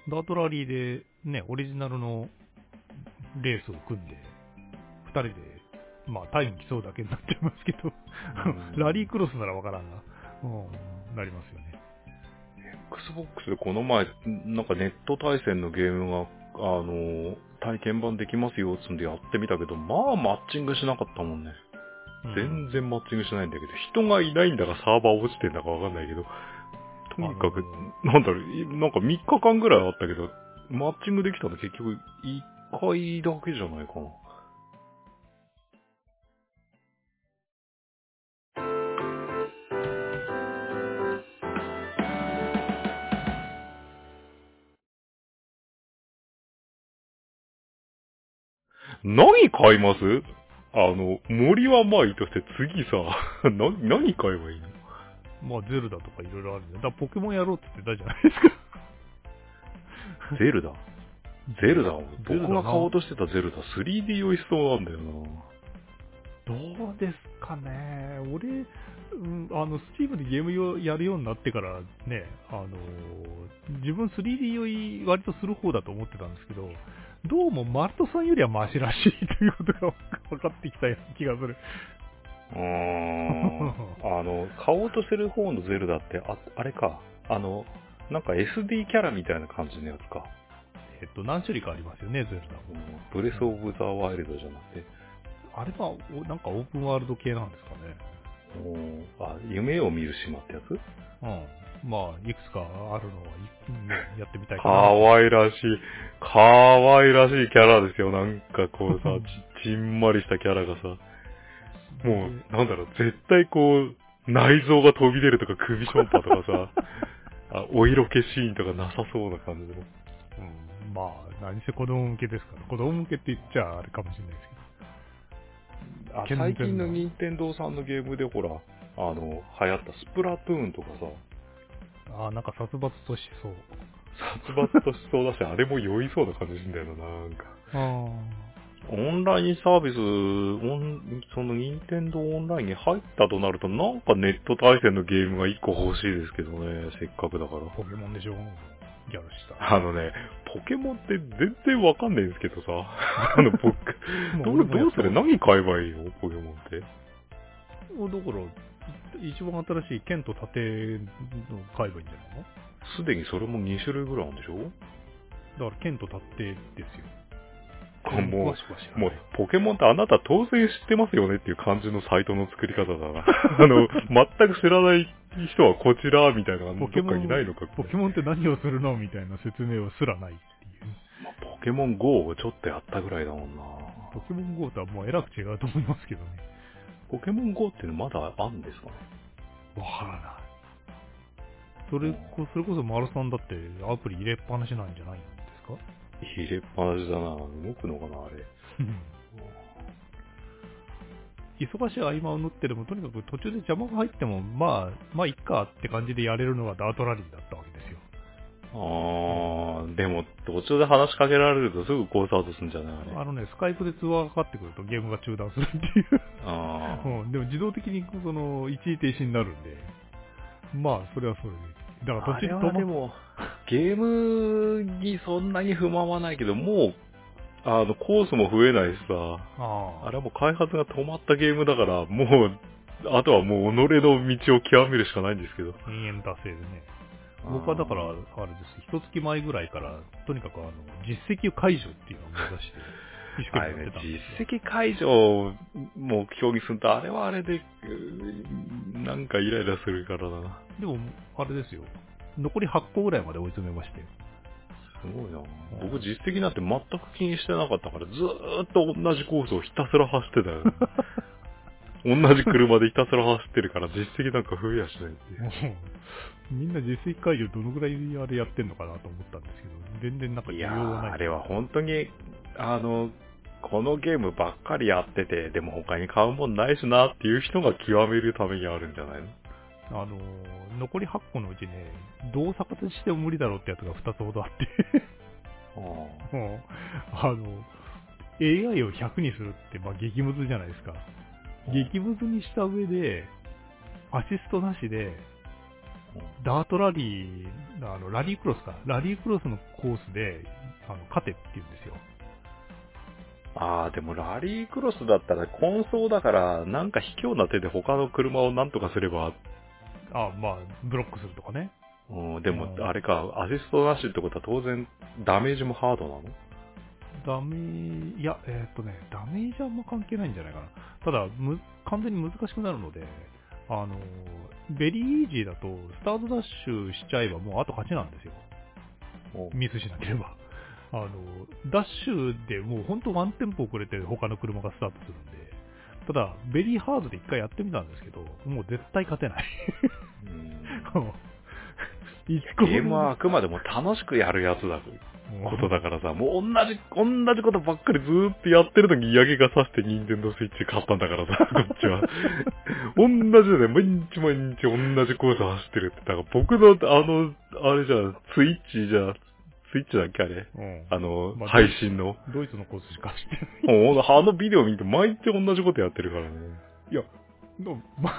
ダートラリーで、ね、オリジナルのレースを組んで、2人で、まあ、タイム競うだけになっちゃいますけど、ラリークロスならわからんな。うん、なりますよね。Xbox でこの前、なんかネット対戦のゲームが、あの、体験版できますよ、つんでやってみたけど、まあ、マッチングしなかったもんね。全然マッチングしないんだけど、人がいないんだかサーバー落ちてんだかわかんないけど、とにかく、なんだろう、なんか3日間ぐらいあったけど、マッチングできたの結局1回だけじゃないかな。何買います？あの、森はまあいいとして次さ、な、何買えばいいの？まあ、ゼルダとかいろいろあるんだ。だからポケモンやろうって言ってたじゃないですか。ゼルダ？ゼルダ？僕が買おうとしてたゼルダ 3D 用意しそうなんだよな。どうですかね。俺、うん、あの、スチームでゲームをやるようになってからね、あの、自分 3D 用意割とする方だと思ってたんですけど、どうもマルトさんよりはマシらしいということが分かってきた気がする。うーん。あの、買おうとしてる方のゼルダって、あ、あれか。あの、なんか SD キャラみたいな感じのやつか。えっと、何種類かありますよね、ゼルダも。ブレスオブザワイルドじゃなくて。あれは、なんかオープンワールド系なんですかね。おあ、夢を見る島ってやつ？うん。まあ、いくつかあるのは、ね、やってみたいかな。かわいらしい、かわいらしいキャラですよ。なんかこうさ、ちちんまりしたキャラがさ。もう、なんだろう、絶対こう、内臓が飛び出るとか首ションパとかさ、あお色気シーンとかなさそうな感じで。うん、まあ、何せ子供向けですから。子供向けって言っちゃあれかもしれないですけど。あ最近の任天堂さんのゲームでほら、あの、流行ったスプラトゥーンとかさ。あ、なんか殺伐としそう。殺伐としそうだし、あれも酔いそうな感じすんだよな、なんか。ああ。オンラインサービス、オン、その任天堂オンラインに入ったとなると、なんかネット対戦のゲームが1個欲しいですけどね、せっかくだから。ポケモンでしょギャルした。あのね、ポケモンって全然わかんないんですけどさ。あの、僕、どう、どうする？何買えばいいの？ポケモンって。だから、一番新しい剣と盾の買えばいいんじゃないの？すでにそれも2種類ぐらいあるんでしょ？だから剣と盾ですよ。もう、もう、ポケモンってあなた当然知ってますよねっていう感じのサイトの作り方だな。あの、全く知らない人はこちら、みたいなどっかにないのかポケモンって何をするのみたいな説明はすらないっていう。まあ、ポケモン GO をちょっとやったぐらいだもんな。ポケモン GO とはもうえらく違うと思いますけどね。ポケモン GO っていうのまだあるんですかね？わからない。それこ、それこそ丸さんだってアプリ入れっぱなしなんじゃないんですか？入れっぱなしだな。動くのかな、あれ。忙しい合間を縫ってでも、とにかく途中で邪魔が入っても、まあ、まあ、いっかって感じでやれるのがダートラリーだったわけ。ああ、でも、途中で話しかけられるとすぐコースアウトするんじゃない？あのね、スカイプで通話がかかってくるとゲームが中断するっていうああ、うん。でも自動的にその、一時停止になるんで、まあ、それはそれで。だから途中で止までも、ゲームにそんなに不満はないけど、もう、あの、コースも増えないしさ、ああれはもう開発が止まったゲームだから、もう、あとはもう己の道を極めるしかないんですけど。延々達成でね。僕はだから、あれです、一月前ぐらいから、とにかくあの、実績解除っていうのを目指して、一生懸命やってたんです実績解除を目標にすると、あれはあれで、なんかイライラするからな。でも、あれですよ。残り8個ぐらいまで追い詰めまして。すごいな。僕実績なんて全く気にしてなかったから、ずーっと同じコースをひたすら走ってたよ。同じ車でひたすら走ってるから実績なんか増えやしないっていう。みんな実績解除どのぐらいあれやってんのかなと思ったんですけど、全然なんか需要はない。いあれは本当に、あの、このゲームばっかりやってて、でも他に買うもんないしなっていう人が極めるためにあるんじゃないの？あの、残り8個のうちね、どう逆立ちしても無理だろうってやつが2つほどあって あの、AI を100にするって、まあ激ムズじゃないですか。激ムズにした上で、アシストなしで、ダートラリー、あの、ラリークロスか、ラリークロスのコースで、あの、勝てって言うんですよ。ああ、でもラリークロスだったら混走だから、なんか卑怯な手で他の車をなんとかすれば、あまあ、ブロックするとかね。うん、でもう、んあれか、アシストなしってことは当然、ダメージもハードなの？ダメいや、えーっとね、ダメージはあんま関係ないんじゃないかな。ただ、む、完全に難しくなるので、あの、ベリーイージーだと、スタートダッシュしちゃえばもうあと勝ちなんですよ。ミスしなければ。あの、ダッシュでもう本当ワンテンポ遅れて他の車がスタートするんで、ただ、ベリーハードで一回やってみたんですけど、もう絶対勝てない。うん一個もゲームはあくまでも楽しくやるやつだことだからさ、もう同じ、同じことばっかりずーっとやってるのに嫌気がさして任天堂スイッチ買ったんだからさ、こっちは。同じだね、毎日毎日同じコース走ってるって。だから僕の、あの、あれじゃ、スイッチじゃ、スイッチだっけあれ？うんあの、まあ配信の。ドイツのコースしか走ってない。もうあのビデオ見て毎日同じことやってるからね。いや、のま、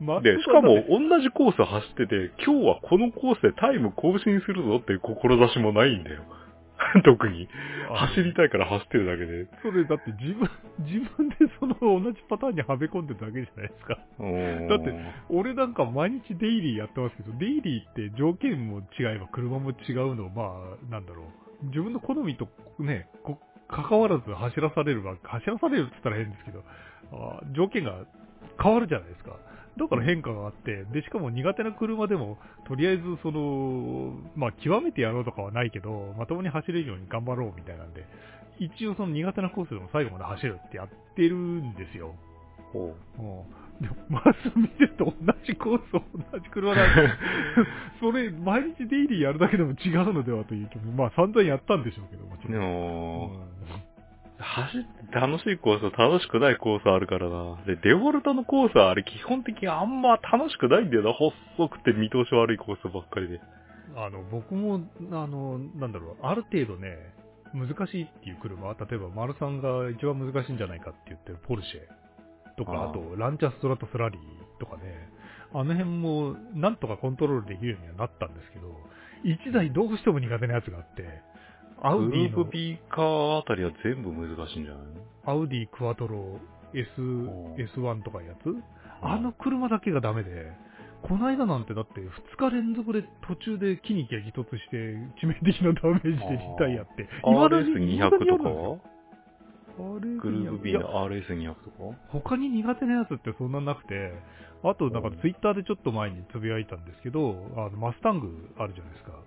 まで、しかも同じコース走ってて、今日はこのコースでタイム更新するぞっていう志もないんだよ。特に。走りたいから走ってるだけで。それだって自分、自分でその同じパターンにはめ込んでるだけじゃないですか。だって俺なんか毎日デイリーやってますけど、デイリーって条件も違えば車も違うの、まあ、なんだろう。自分の好みとね、こ関わらず走らされるわ、走らされるって言ったら変ですけど、あ条件が変わるじゃないですか。だから変化があって、で、しかも苦手な車でも、とりあえずその、まあ、極めてやろうとかはないけど、まともに走れるように頑張ろうみたいなんで、一応その苦手なコースでも最後まで走るってやってるんですよ。ほうん。でも、まず見てると同じコースを同じ車なんで、それ、毎日デイリーやるだけでも違うのではという気も、まあ散々やったんでしょうけど、もちろん。走って楽しいコースと楽しくないコースあるからな。で、デフォルトのコースはあれ基本的にあんま楽しくないんだよな。細くて見通し悪いコースばっかりで。あの、僕も、あの、なんだろう、ある程度ね、難しいっていう車、例えば、丸さんが一番難しいんじゃないかって言ってるポルシェとか、あと、ランチャーストラトスラリーとかね、あの辺も、なんとかコントロールできるようにはなったんですけど、一台どうしても苦手なやつがあって、アウグディの。ループ、ビーカーあたりは全部難しいんじゃないの？アウディクワトロ S お、S1 とかいうやつ？あの車だけがダメで、この間なんてだって2日連続で途中で木に激突して致命的なダメージでリタイアって、未だに RS200 とか？はグループ B の RS200 とか？他に苦手なやつってそんななくて、あとなんかツイッターでちょっと前につぶやいたんですけど、あのマスタングあるじゃないですか。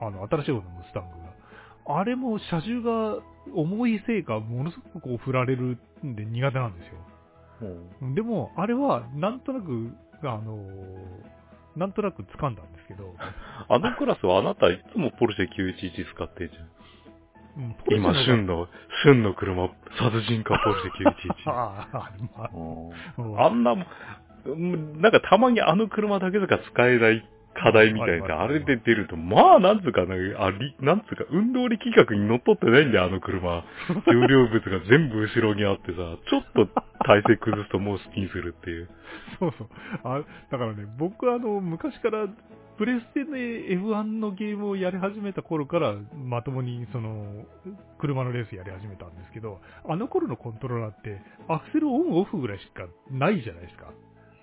あの、新しい方のマスタングが。あれも車重が重いせいか、ものすごくこう振られるんで苦手なんですよ。でも、あれは、なんとなく、あのーなんとなく掴んだんですけど、あのクラスはあなたいつもポルシェ911使ってんじゃん。うん今、旬の、旬の車、殺人家ポルシェ911。ああ、まあうんななんかたまにあの車だけしか使えない課題みたいな、あれで出ると、まあ、なんつうかな、あり、なんつうか、運動力企画に乗っ取ってないんだよ、あの車。重量物が全部後ろにあってさ、ちょっと体勢崩すともう好きにするっていう。そうそう。あだからね、僕あの、昔から、プレステで F1 のゲームをやり始めた頃から、まともにその、車のレースやり始めたんですけど、あの頃のコントローラーって、アクセルオンオフぐらいしかないじゃないですか。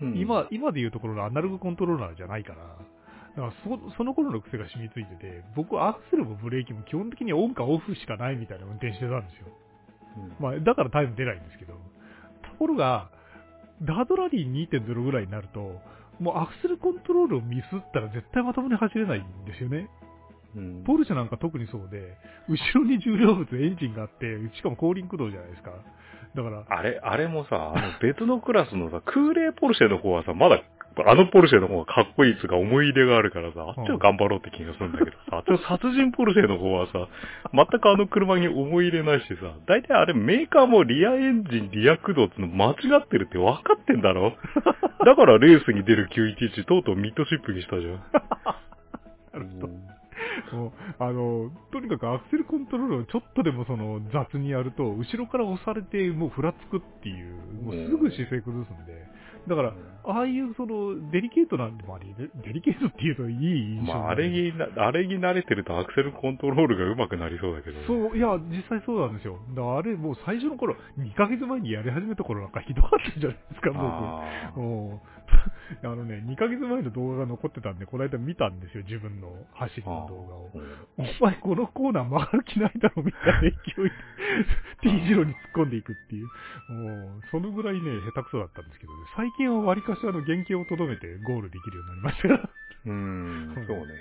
うん今、今でいうところのアナログコントローラーじゃないから、だからそその頃の癖が染みついてて、僕はアクセルもブレーキも基本的にオンかオフしかないみたいな運転してたんですよ。まあ、だからタイム出ないんですけど。ところが、ダートラリー2.0ぐらいになると、もうアクセルコントロールをミスったら絶対まともに走れないんですよね。うんポルシェなんか特にそうで、後ろに重量物、エンジンがあって、しかも後輪駆動じゃないですか。だから、あれ、あれもさ、あの別のクラスのさ、空冷ポルシェの方はさ、まだ、あのポルシェの方がかっこいいっつうか思い入れがあるからさ、あっちは頑張ろうって気がするんだけどさ、あっちの殺人ポルシェの方はさ、全くあの車に思い入れないしさ、大体あれメーカーもリアエンジン、リア駆動っての間違ってるって分かってんだろ？だからレースに出る911とうとうミッドシップにしたじゃん。なるほどあの、とにかくアクセルコントロールをちょっとでもその雑にやると、後ろから押されてもうふらつくっていう、もうすぐ姿勢崩すんで、だから、ああいうそのデリケートなんでもあり、デリケートっていうといい印象まあ、あれにな、あれに慣れてるとアクセルコントロールが上手くなりそうだけど。そう、いや、実際そうなんですよ。だからあれ、もう最初の頃、2ヶ月前にやり始めた頃なんかひどかったじゃないですか、僕。うん あのね、2ヶ月前の動画が残ってたんで、この間見たんですよ、自分の走りの動画を。お前このコーナー曲がる気ないだろ、みたいな勢いで T 字路に突っ込んでいくっていう。もう、そのぐらいね、下手くそだったんですけどね、最近は割かしあの原型をとどめてゴールできるようになりましたから。うーん、そうね。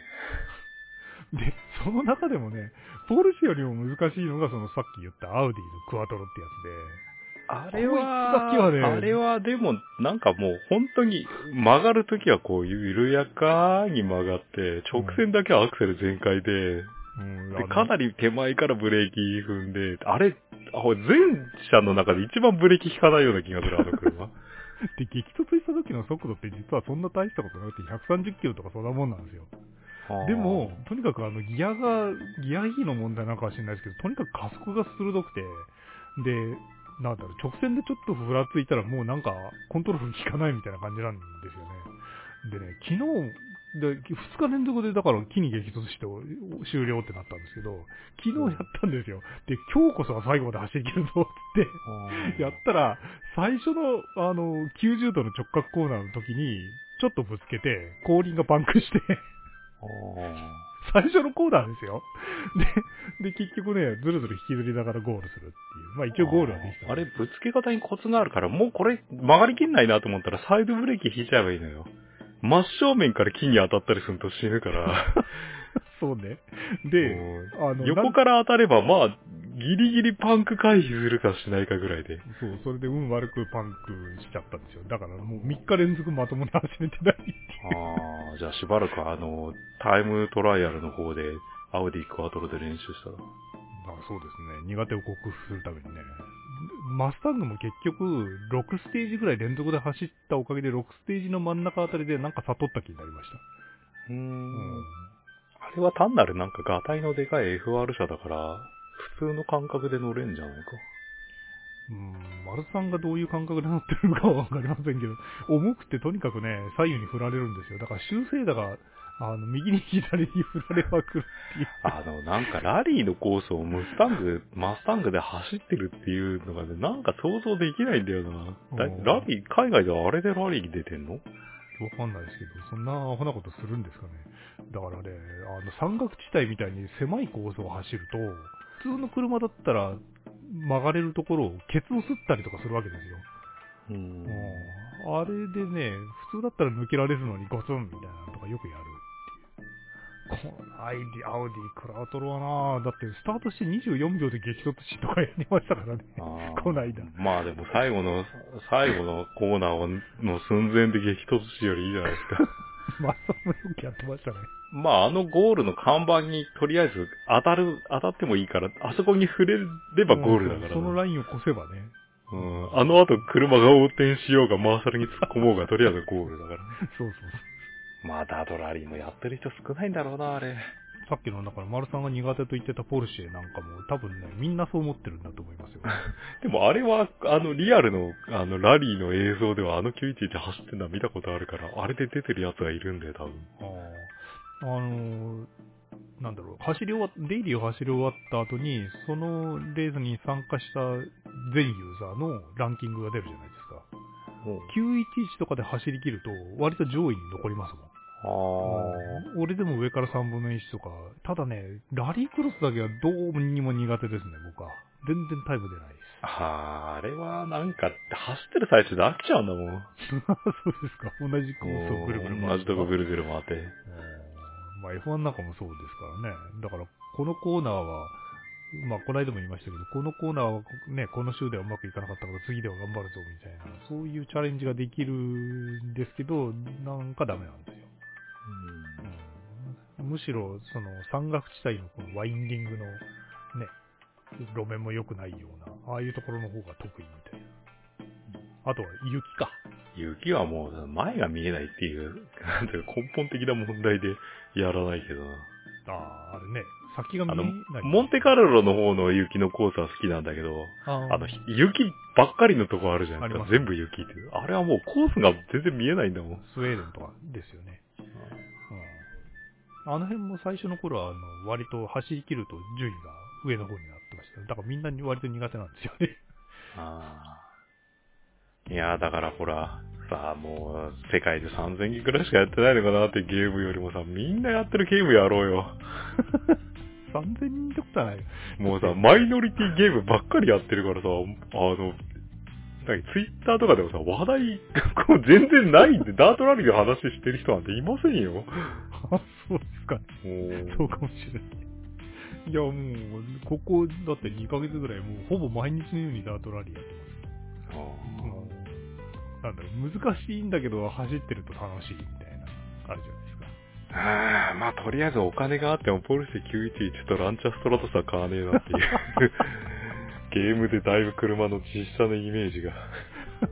で、その中でもね、ポルシェよりも難しいのが、そのさっき言ったアウディのクワトロってやつで、あれは、ね、あれはでも、なんかもう本当に曲がるときはこう緩やかに曲がって、直線だけはアクセル全開で、うんでかなり手前からブレーキ踏んで、あれ、あ全車の中で一番ブレーキ効かないような気がする、あの車。で、激突した時の速度って実はそんな大したことなくて130キロとかそんなもんなんですよ。でも、とにかくあのギアが、ギア比の問題なんかは知らないですけど、とにかく加速が鋭くて、で、なんだろう、直線でちょっとふらついたらもうなんかコントロール効かないみたいな感じなんですよね。でね、昨日、で、2日連続でだから木に激突して終了ってなったんですけど、昨日やったんですよ。で、今日こそは最後まで走り切るぞって、やったら、最初の、あの、90度の直角コーナーの時に、ちょっとぶつけて、後輪がパンクして、最初のコーナーですよ。で、で、結局ね、ずるずる引きずりながらゴールするっていう。まあ一応ゴールはできた。あれ、ぶつけ方にコツがあるから、もうこれ曲がりきんないなと思ったらサイドブレーキ引いちゃえばいいのよ。真正面から木に当たったりすると死ぬから。そうね。で、あの、横から当たれば、まあ、ギリギリパンク回避するかしないかぐらいで。そう、それで運悪くパンクしちゃったんですよ。だからもう3日連続まともに走れてないっていう。ああ、じゃあしばらくあの、タイムトライアルの方で、アウディクワトロで練習したら。あそうですね。苦手を克服するためにね。マスタングも結局、6ステージぐらい連続で走ったおかげで、6ステージの真ん中あたりでなんか悟った気になりました。うーんうんあれは単なるなんかガタイのでかい FR 車だから、普通の感覚で乗れんじゃないか。うん、丸さんがどういう感覚で乗ってるのかはわかりませんけど、重くてとにかくね、左右に振られるんですよ。だから修正だが、あの、右に左に振られまくるっていう。あの、なんかラリーのコースをムスタング、マスタングで走ってるっていうのがね、なんか想像できないんだよな。ラリー、海外ではあれでラリー出てんの？わかんないですけど、そんなアホなことするんですかね。だからね、あの、山岳地帯みたいに狭いコースを走ると、普通の車だったら曲がれるところをケツを吸ったりとかするわけですよ。うん。うんあれでね、普通だったら抜けられるのにゴツンみたいなのとかよくやるっていう。このアイディ、アウディ、クラウトロはなだってスタートして24秒で激突しとかやりましたからね。こないだ。まあでも最後の、最後のコーナーをの寸前で激突しよりいいじゃないですか。マッサもよくやってましたね。まああのゴールの看板にとりあえず当たる、当たってもいいから、あそこに触れればゴールだからな。そのラインを越せばね。うん。あの後車が横転しようがマーサルに突っ込もうがとりあえずゴールだから。そうそうそう。まあダートラリーもやってる人少ないんだろうな、あれ。さっきの、だから、丸さんが苦手と言ってたポルシェなんかも、多分ね、みんなそう思ってるんだと思いますよ。でもあれは、あの、リアルの、あの、ラリーの映像ではあの911走ってるのは見たことあるから、あれで出てるやつがいるんだよ、多分。あーあのーなんだろう、走り終わっ、デイリーを走り終わった後に、そのレースに参加した全ユーザーのランキングが出るじゃないですか。911とかで走り切ると、割と上位に残りますもん。ああ。俺でも上から3分の1とか、ただね、ラリークロスだけはどうにも苦手ですね、僕は。全然タイム出ないです。あーあれはなんか、走ってる最中で飽きちゃうんだもん。そうですか。同じコースをぐるぐる回同じとこぐるぐる回って。うんまあ F1 なんかもそうですからね。だから、このコーナーは、まあ、この間も言いましたけど、このコーナーはね、この週ではうまくいかなかったから次では頑張るぞみたいな、そういうチャレンジができるんですけど、なんかダメなんですよ。うんむしろ、その山岳地帯のこのワインディングのね、路面も良くないような、ああいうところの方が得意みたいな。あとは雪か。雪はもう前が見えないっていう、なんていうか根本的な問題でやらないけどな。ああ、あれね、先が見えない。モンテカルロの方の雪のコースは好きなんだけど、ああの、雪ばっかりのとこあるじゃないですか。す全部雪って。あれはもうコースが全然見えないんだもん。スウェーデンとかですよね。うん。あの辺も最初の頃は、あの、割と走り切ると順位が上の方になってました。だからみんなに割と苦手なんですよね。ああ。いやーだからほら、さあもう、世界で3000機くらいしかやってないのかなってゲームよりもさ、みんなやってるゲームやろうよ。3000人ってことはない。もうさ、マイノリティゲームばっかりやってるからさ、あの、なんかツイッターとかでもさ、話題、こう全然ないんで、ダートラリーの話してる人なんていませんよ。あ、そうですかそうかもしれない。いや、もう、ここ、だって2ヶ月ぐらい、もうほぼ毎日のようにダートラリーやってます。あもう、なんだろう、難しいんだけど走ってると楽しいみたいな、あるじゃないですか？ーあー、まあとりあえずお金があってもポルシェ911とランチャーストラトスは買わねえなっていう。ゲームでだいぶ車の実写のイメージが。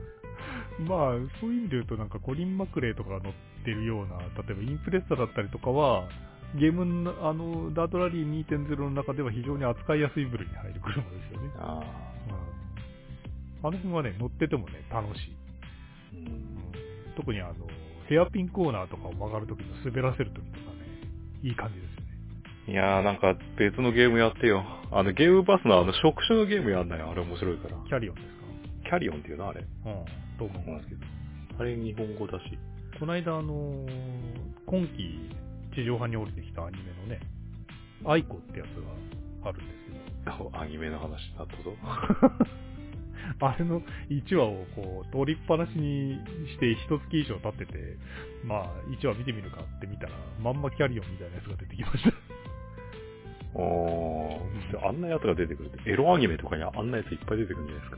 まあ、そういう意味で言うと、なんかコリン・マクレーとかが乗ってるような、例えばインプレッサだったりとかは、ゲームの、あの、ダートラリー2.0の中では非常に扱いやすい部類に入る車ですよね。あうん。あの辺はね、乗っててもね、楽しい。ーうんうん特にあの、ヘアピンコーナーとかを曲がるときの滑らせるときとかね、いい感じですよね。いやーなんか別のゲームやってよ。あのゲームパスのあの触手のゲームやんないあれ面白いから。キャリオンですキャリオンっていうのあれ。かうん。と思いますけど。あれ日本語だし。この間あの、今期地上波に降りてきたアニメのね、アイコってやつがあるんですけど、アニメの話になったぞ。あれの1話をこう、通りっぱなしにして一月以上経ってて、まあ、1話見てみるかって見たら、まんま Carrion みたいなやつが出てきました。あー、あんなやつが出てくるって。エロアニメとかにあんなやついっぱい出てくるんじゃないですか。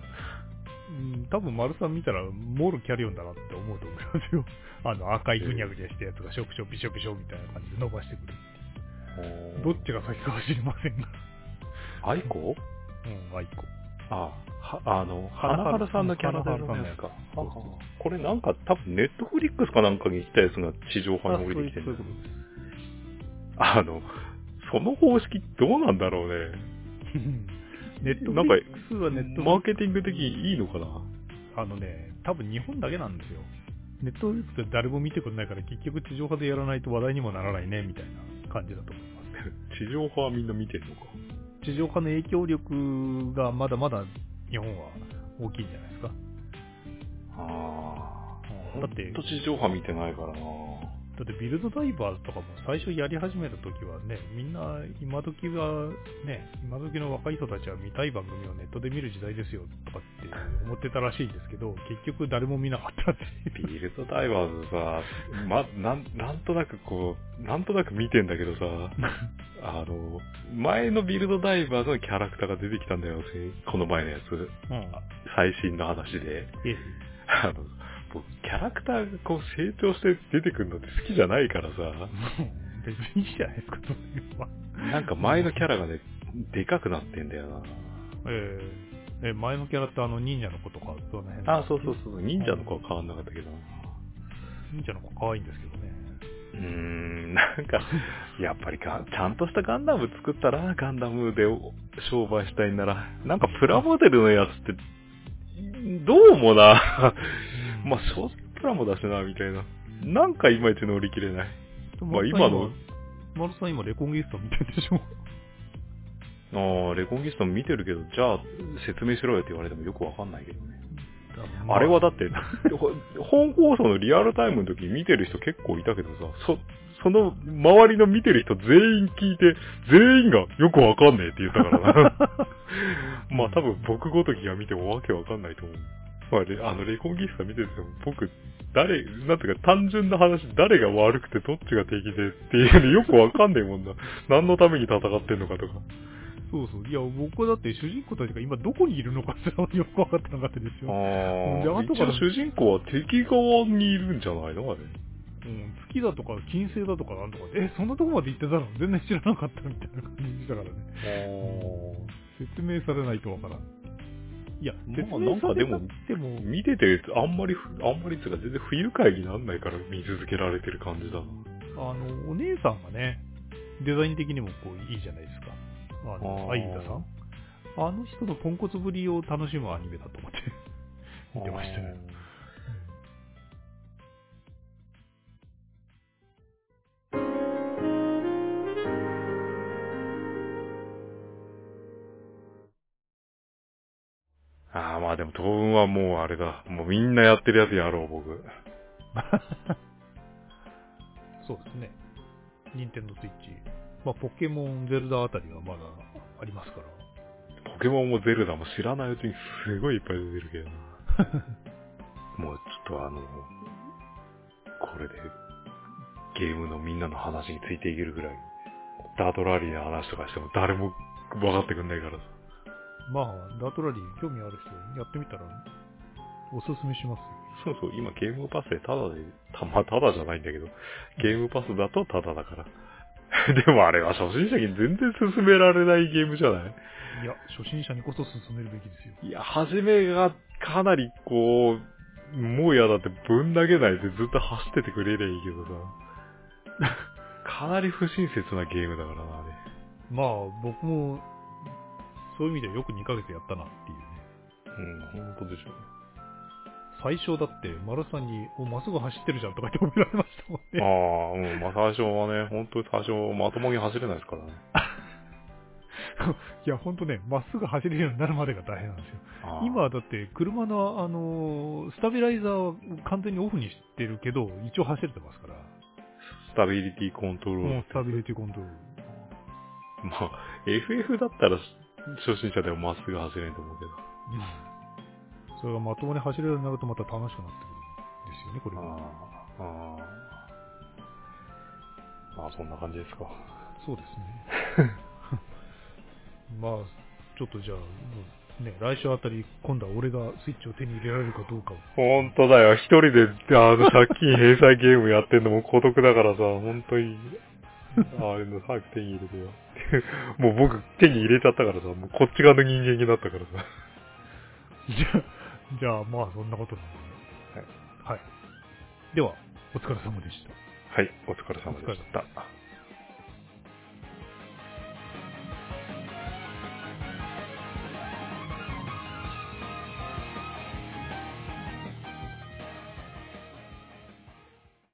うん、多分丸さん見たら、もろ Carrion だなって思うと思いますよ。あの赤いぐにゃぐにゃしたやつがショクショビショビショみたいな感じで伸ばしてくる。どっちが先かは知りませんが。アイコうん、アイコ。あは、あの、ハナハルさんのキャラデザのやつか。これなんか多分 Netflix かなんかに来たやつが地上波に降りてきてるそういうことです。あの、その方式どうなんだろうね。ネットなんかフリックスはネットマーケティング的にいいのかな？あのね、多分日本だけなんですよ。ネットフリックス誰も見てくれないから結局地上波でやらないと話題にもならないね、みたいな感じだと思います。地上波はみんな見てるのか。地上波の影響力がまだまだ日本は大きいんじゃないですか。ああ。だってほんと地上波見てないからなだってビルドダイバーズとかも最初やり始めた時はね、みんな今時はね、今時の若い人たちは見たい番組をネットで見る時代ですよとかって思ってたらしいんですけど、結局誰も見なかったっていう。ビルドダイバーズさ、ま、なん、なんとなくこう、なんとなく見てんだけどさ、あの、前のビルドダイバーズのキャラクターが出てきたんだよ、この前のやつ。うん。最新の話で。えあの、僕、キャラクターがこう成長して出てくるのって好きじゃないからさ、別にいいじゃないですか、そういうのは。なんか前のキャラがね、でかくなってんだよな。えー、え、前のキャラってあの忍者の子とか、その辺あ、そうそうそう、忍者の子は変わんなかったけどな。忍者の子可愛いんですけどね。うーん、なんか、やっぱりが、ちゃんとしたガンダム作ったら、ガンダムで商売したいんなら、なんかプラモデルのやつって、どうもな、まあ、少女プラモだしな、みたいな。なんかいまいち乗り切れない。まあ今の。マルさん今レコンギスタ見てるでしょああ、レコンギスタも見てるけど、じゃあ、説明しろよって言われてもよくわかんないけどね。まあれはだって、ほ 本放送のリアルタイムの時見てる人結構いたけどさ、そ、その周りの見てる人全員聞いて、全員がよくわかんねえって言ったからな。まあ多分僕ごときが見てもわけわかんないと思う。まあレあのレコンギスタ見てても僕、誰、なんていうか単純な話、誰が悪くてどっちが敵でっていうの よくわかんねえもんな。何のために戦ってんのかとか。そうそう。いや、僕はだって主人公たちが今どこにいるのかすら よく分かってなかったですよ。ああ、一応主人公は敵側にいるんじゃないの？あれ。うん、月だとか金星だとかなんとか、え、そんなとこまで行ってたの？全然知らなかったみたいな感じだからね。説明されないとわからん。いや、まあななんくても、見てて、あんまりふ、あんまりつうか全然不愉快になんないから見続けられてる感じだな。あの、お姉さんがね、デザイン的にもこういいじゃないですか。あの、あーアイーダさん。あの人のポンコツぶりを楽しむアニメだと思って 見てましたね。ああ、まあでも当分はもうあれだ。もうみんなやってるやつやろう、僕。そうですね。ニンテンドスイッチ。まあ、ポケモン、ゼルダあたりはまだありますから。ポケモンもゼルダも知らないうちにすごいいっぱい出てるけどな。もうちょっとあの、これでゲームのみんなの話についていけるぐらい、ダートラリーの話とかしても誰も分かってくんないからさ。まあ、ダートラリー興味ある人やってみたら、おすすめしますよ。そうそう、今ゲームパスでタダで、たまあタダじゃないんだけど、ゲームパスだとタダだから。でもあれは初心者に全然進められないゲームじゃない？いや、初心者にこそ進めるべきですよ。いや、初めがかなりこう、もうやだってぶん投げないでずっと走っててくれりゃいいけどさ。かなり不親切なゲームだからな、あれ。まあ、僕も、そういう意味ではよく2ヶ月やったなっていうね。うん、本当でしょうね。最初だって、丸さんに、お、まっすぐ走ってるじゃんとか言って褒められましたもんね。ああ、うん、まあ最初はね、本当に最初まともに走れないですからね。いや、ほんとね、まっすぐ走れるようになるまでが大変なんですよ。今はだって、車の、あのースタビライザーは完全にオフにしてるけど、一応走れてますから。スタビリティコントロール。もうスタビリティコントロール。まあ、FF だったら初心者でもまっすぐ走れんと思うけど。それがまともに走れるようになるとまた楽しくなってくるんですよね、これあは。あ、ああ。まあ、そんな感じですか。そうですね。まあ、ちょっとじゃあ、もうね、来週あたり、今度は俺がスイッチを手に入れられるかどうかを。ほんとだよ。一人で、あの、借金返済ゲームやってんのも孤独だからさ、ほんとに。ああれの早く手に入れてよ。もう僕手に入れちゃったからさ、もうこっち側の人間になったからさ。じゃあ、じゃあ、まあ、そんなことなんで。はい。はい。では、お疲れ様でした。はい、お疲れ様でした。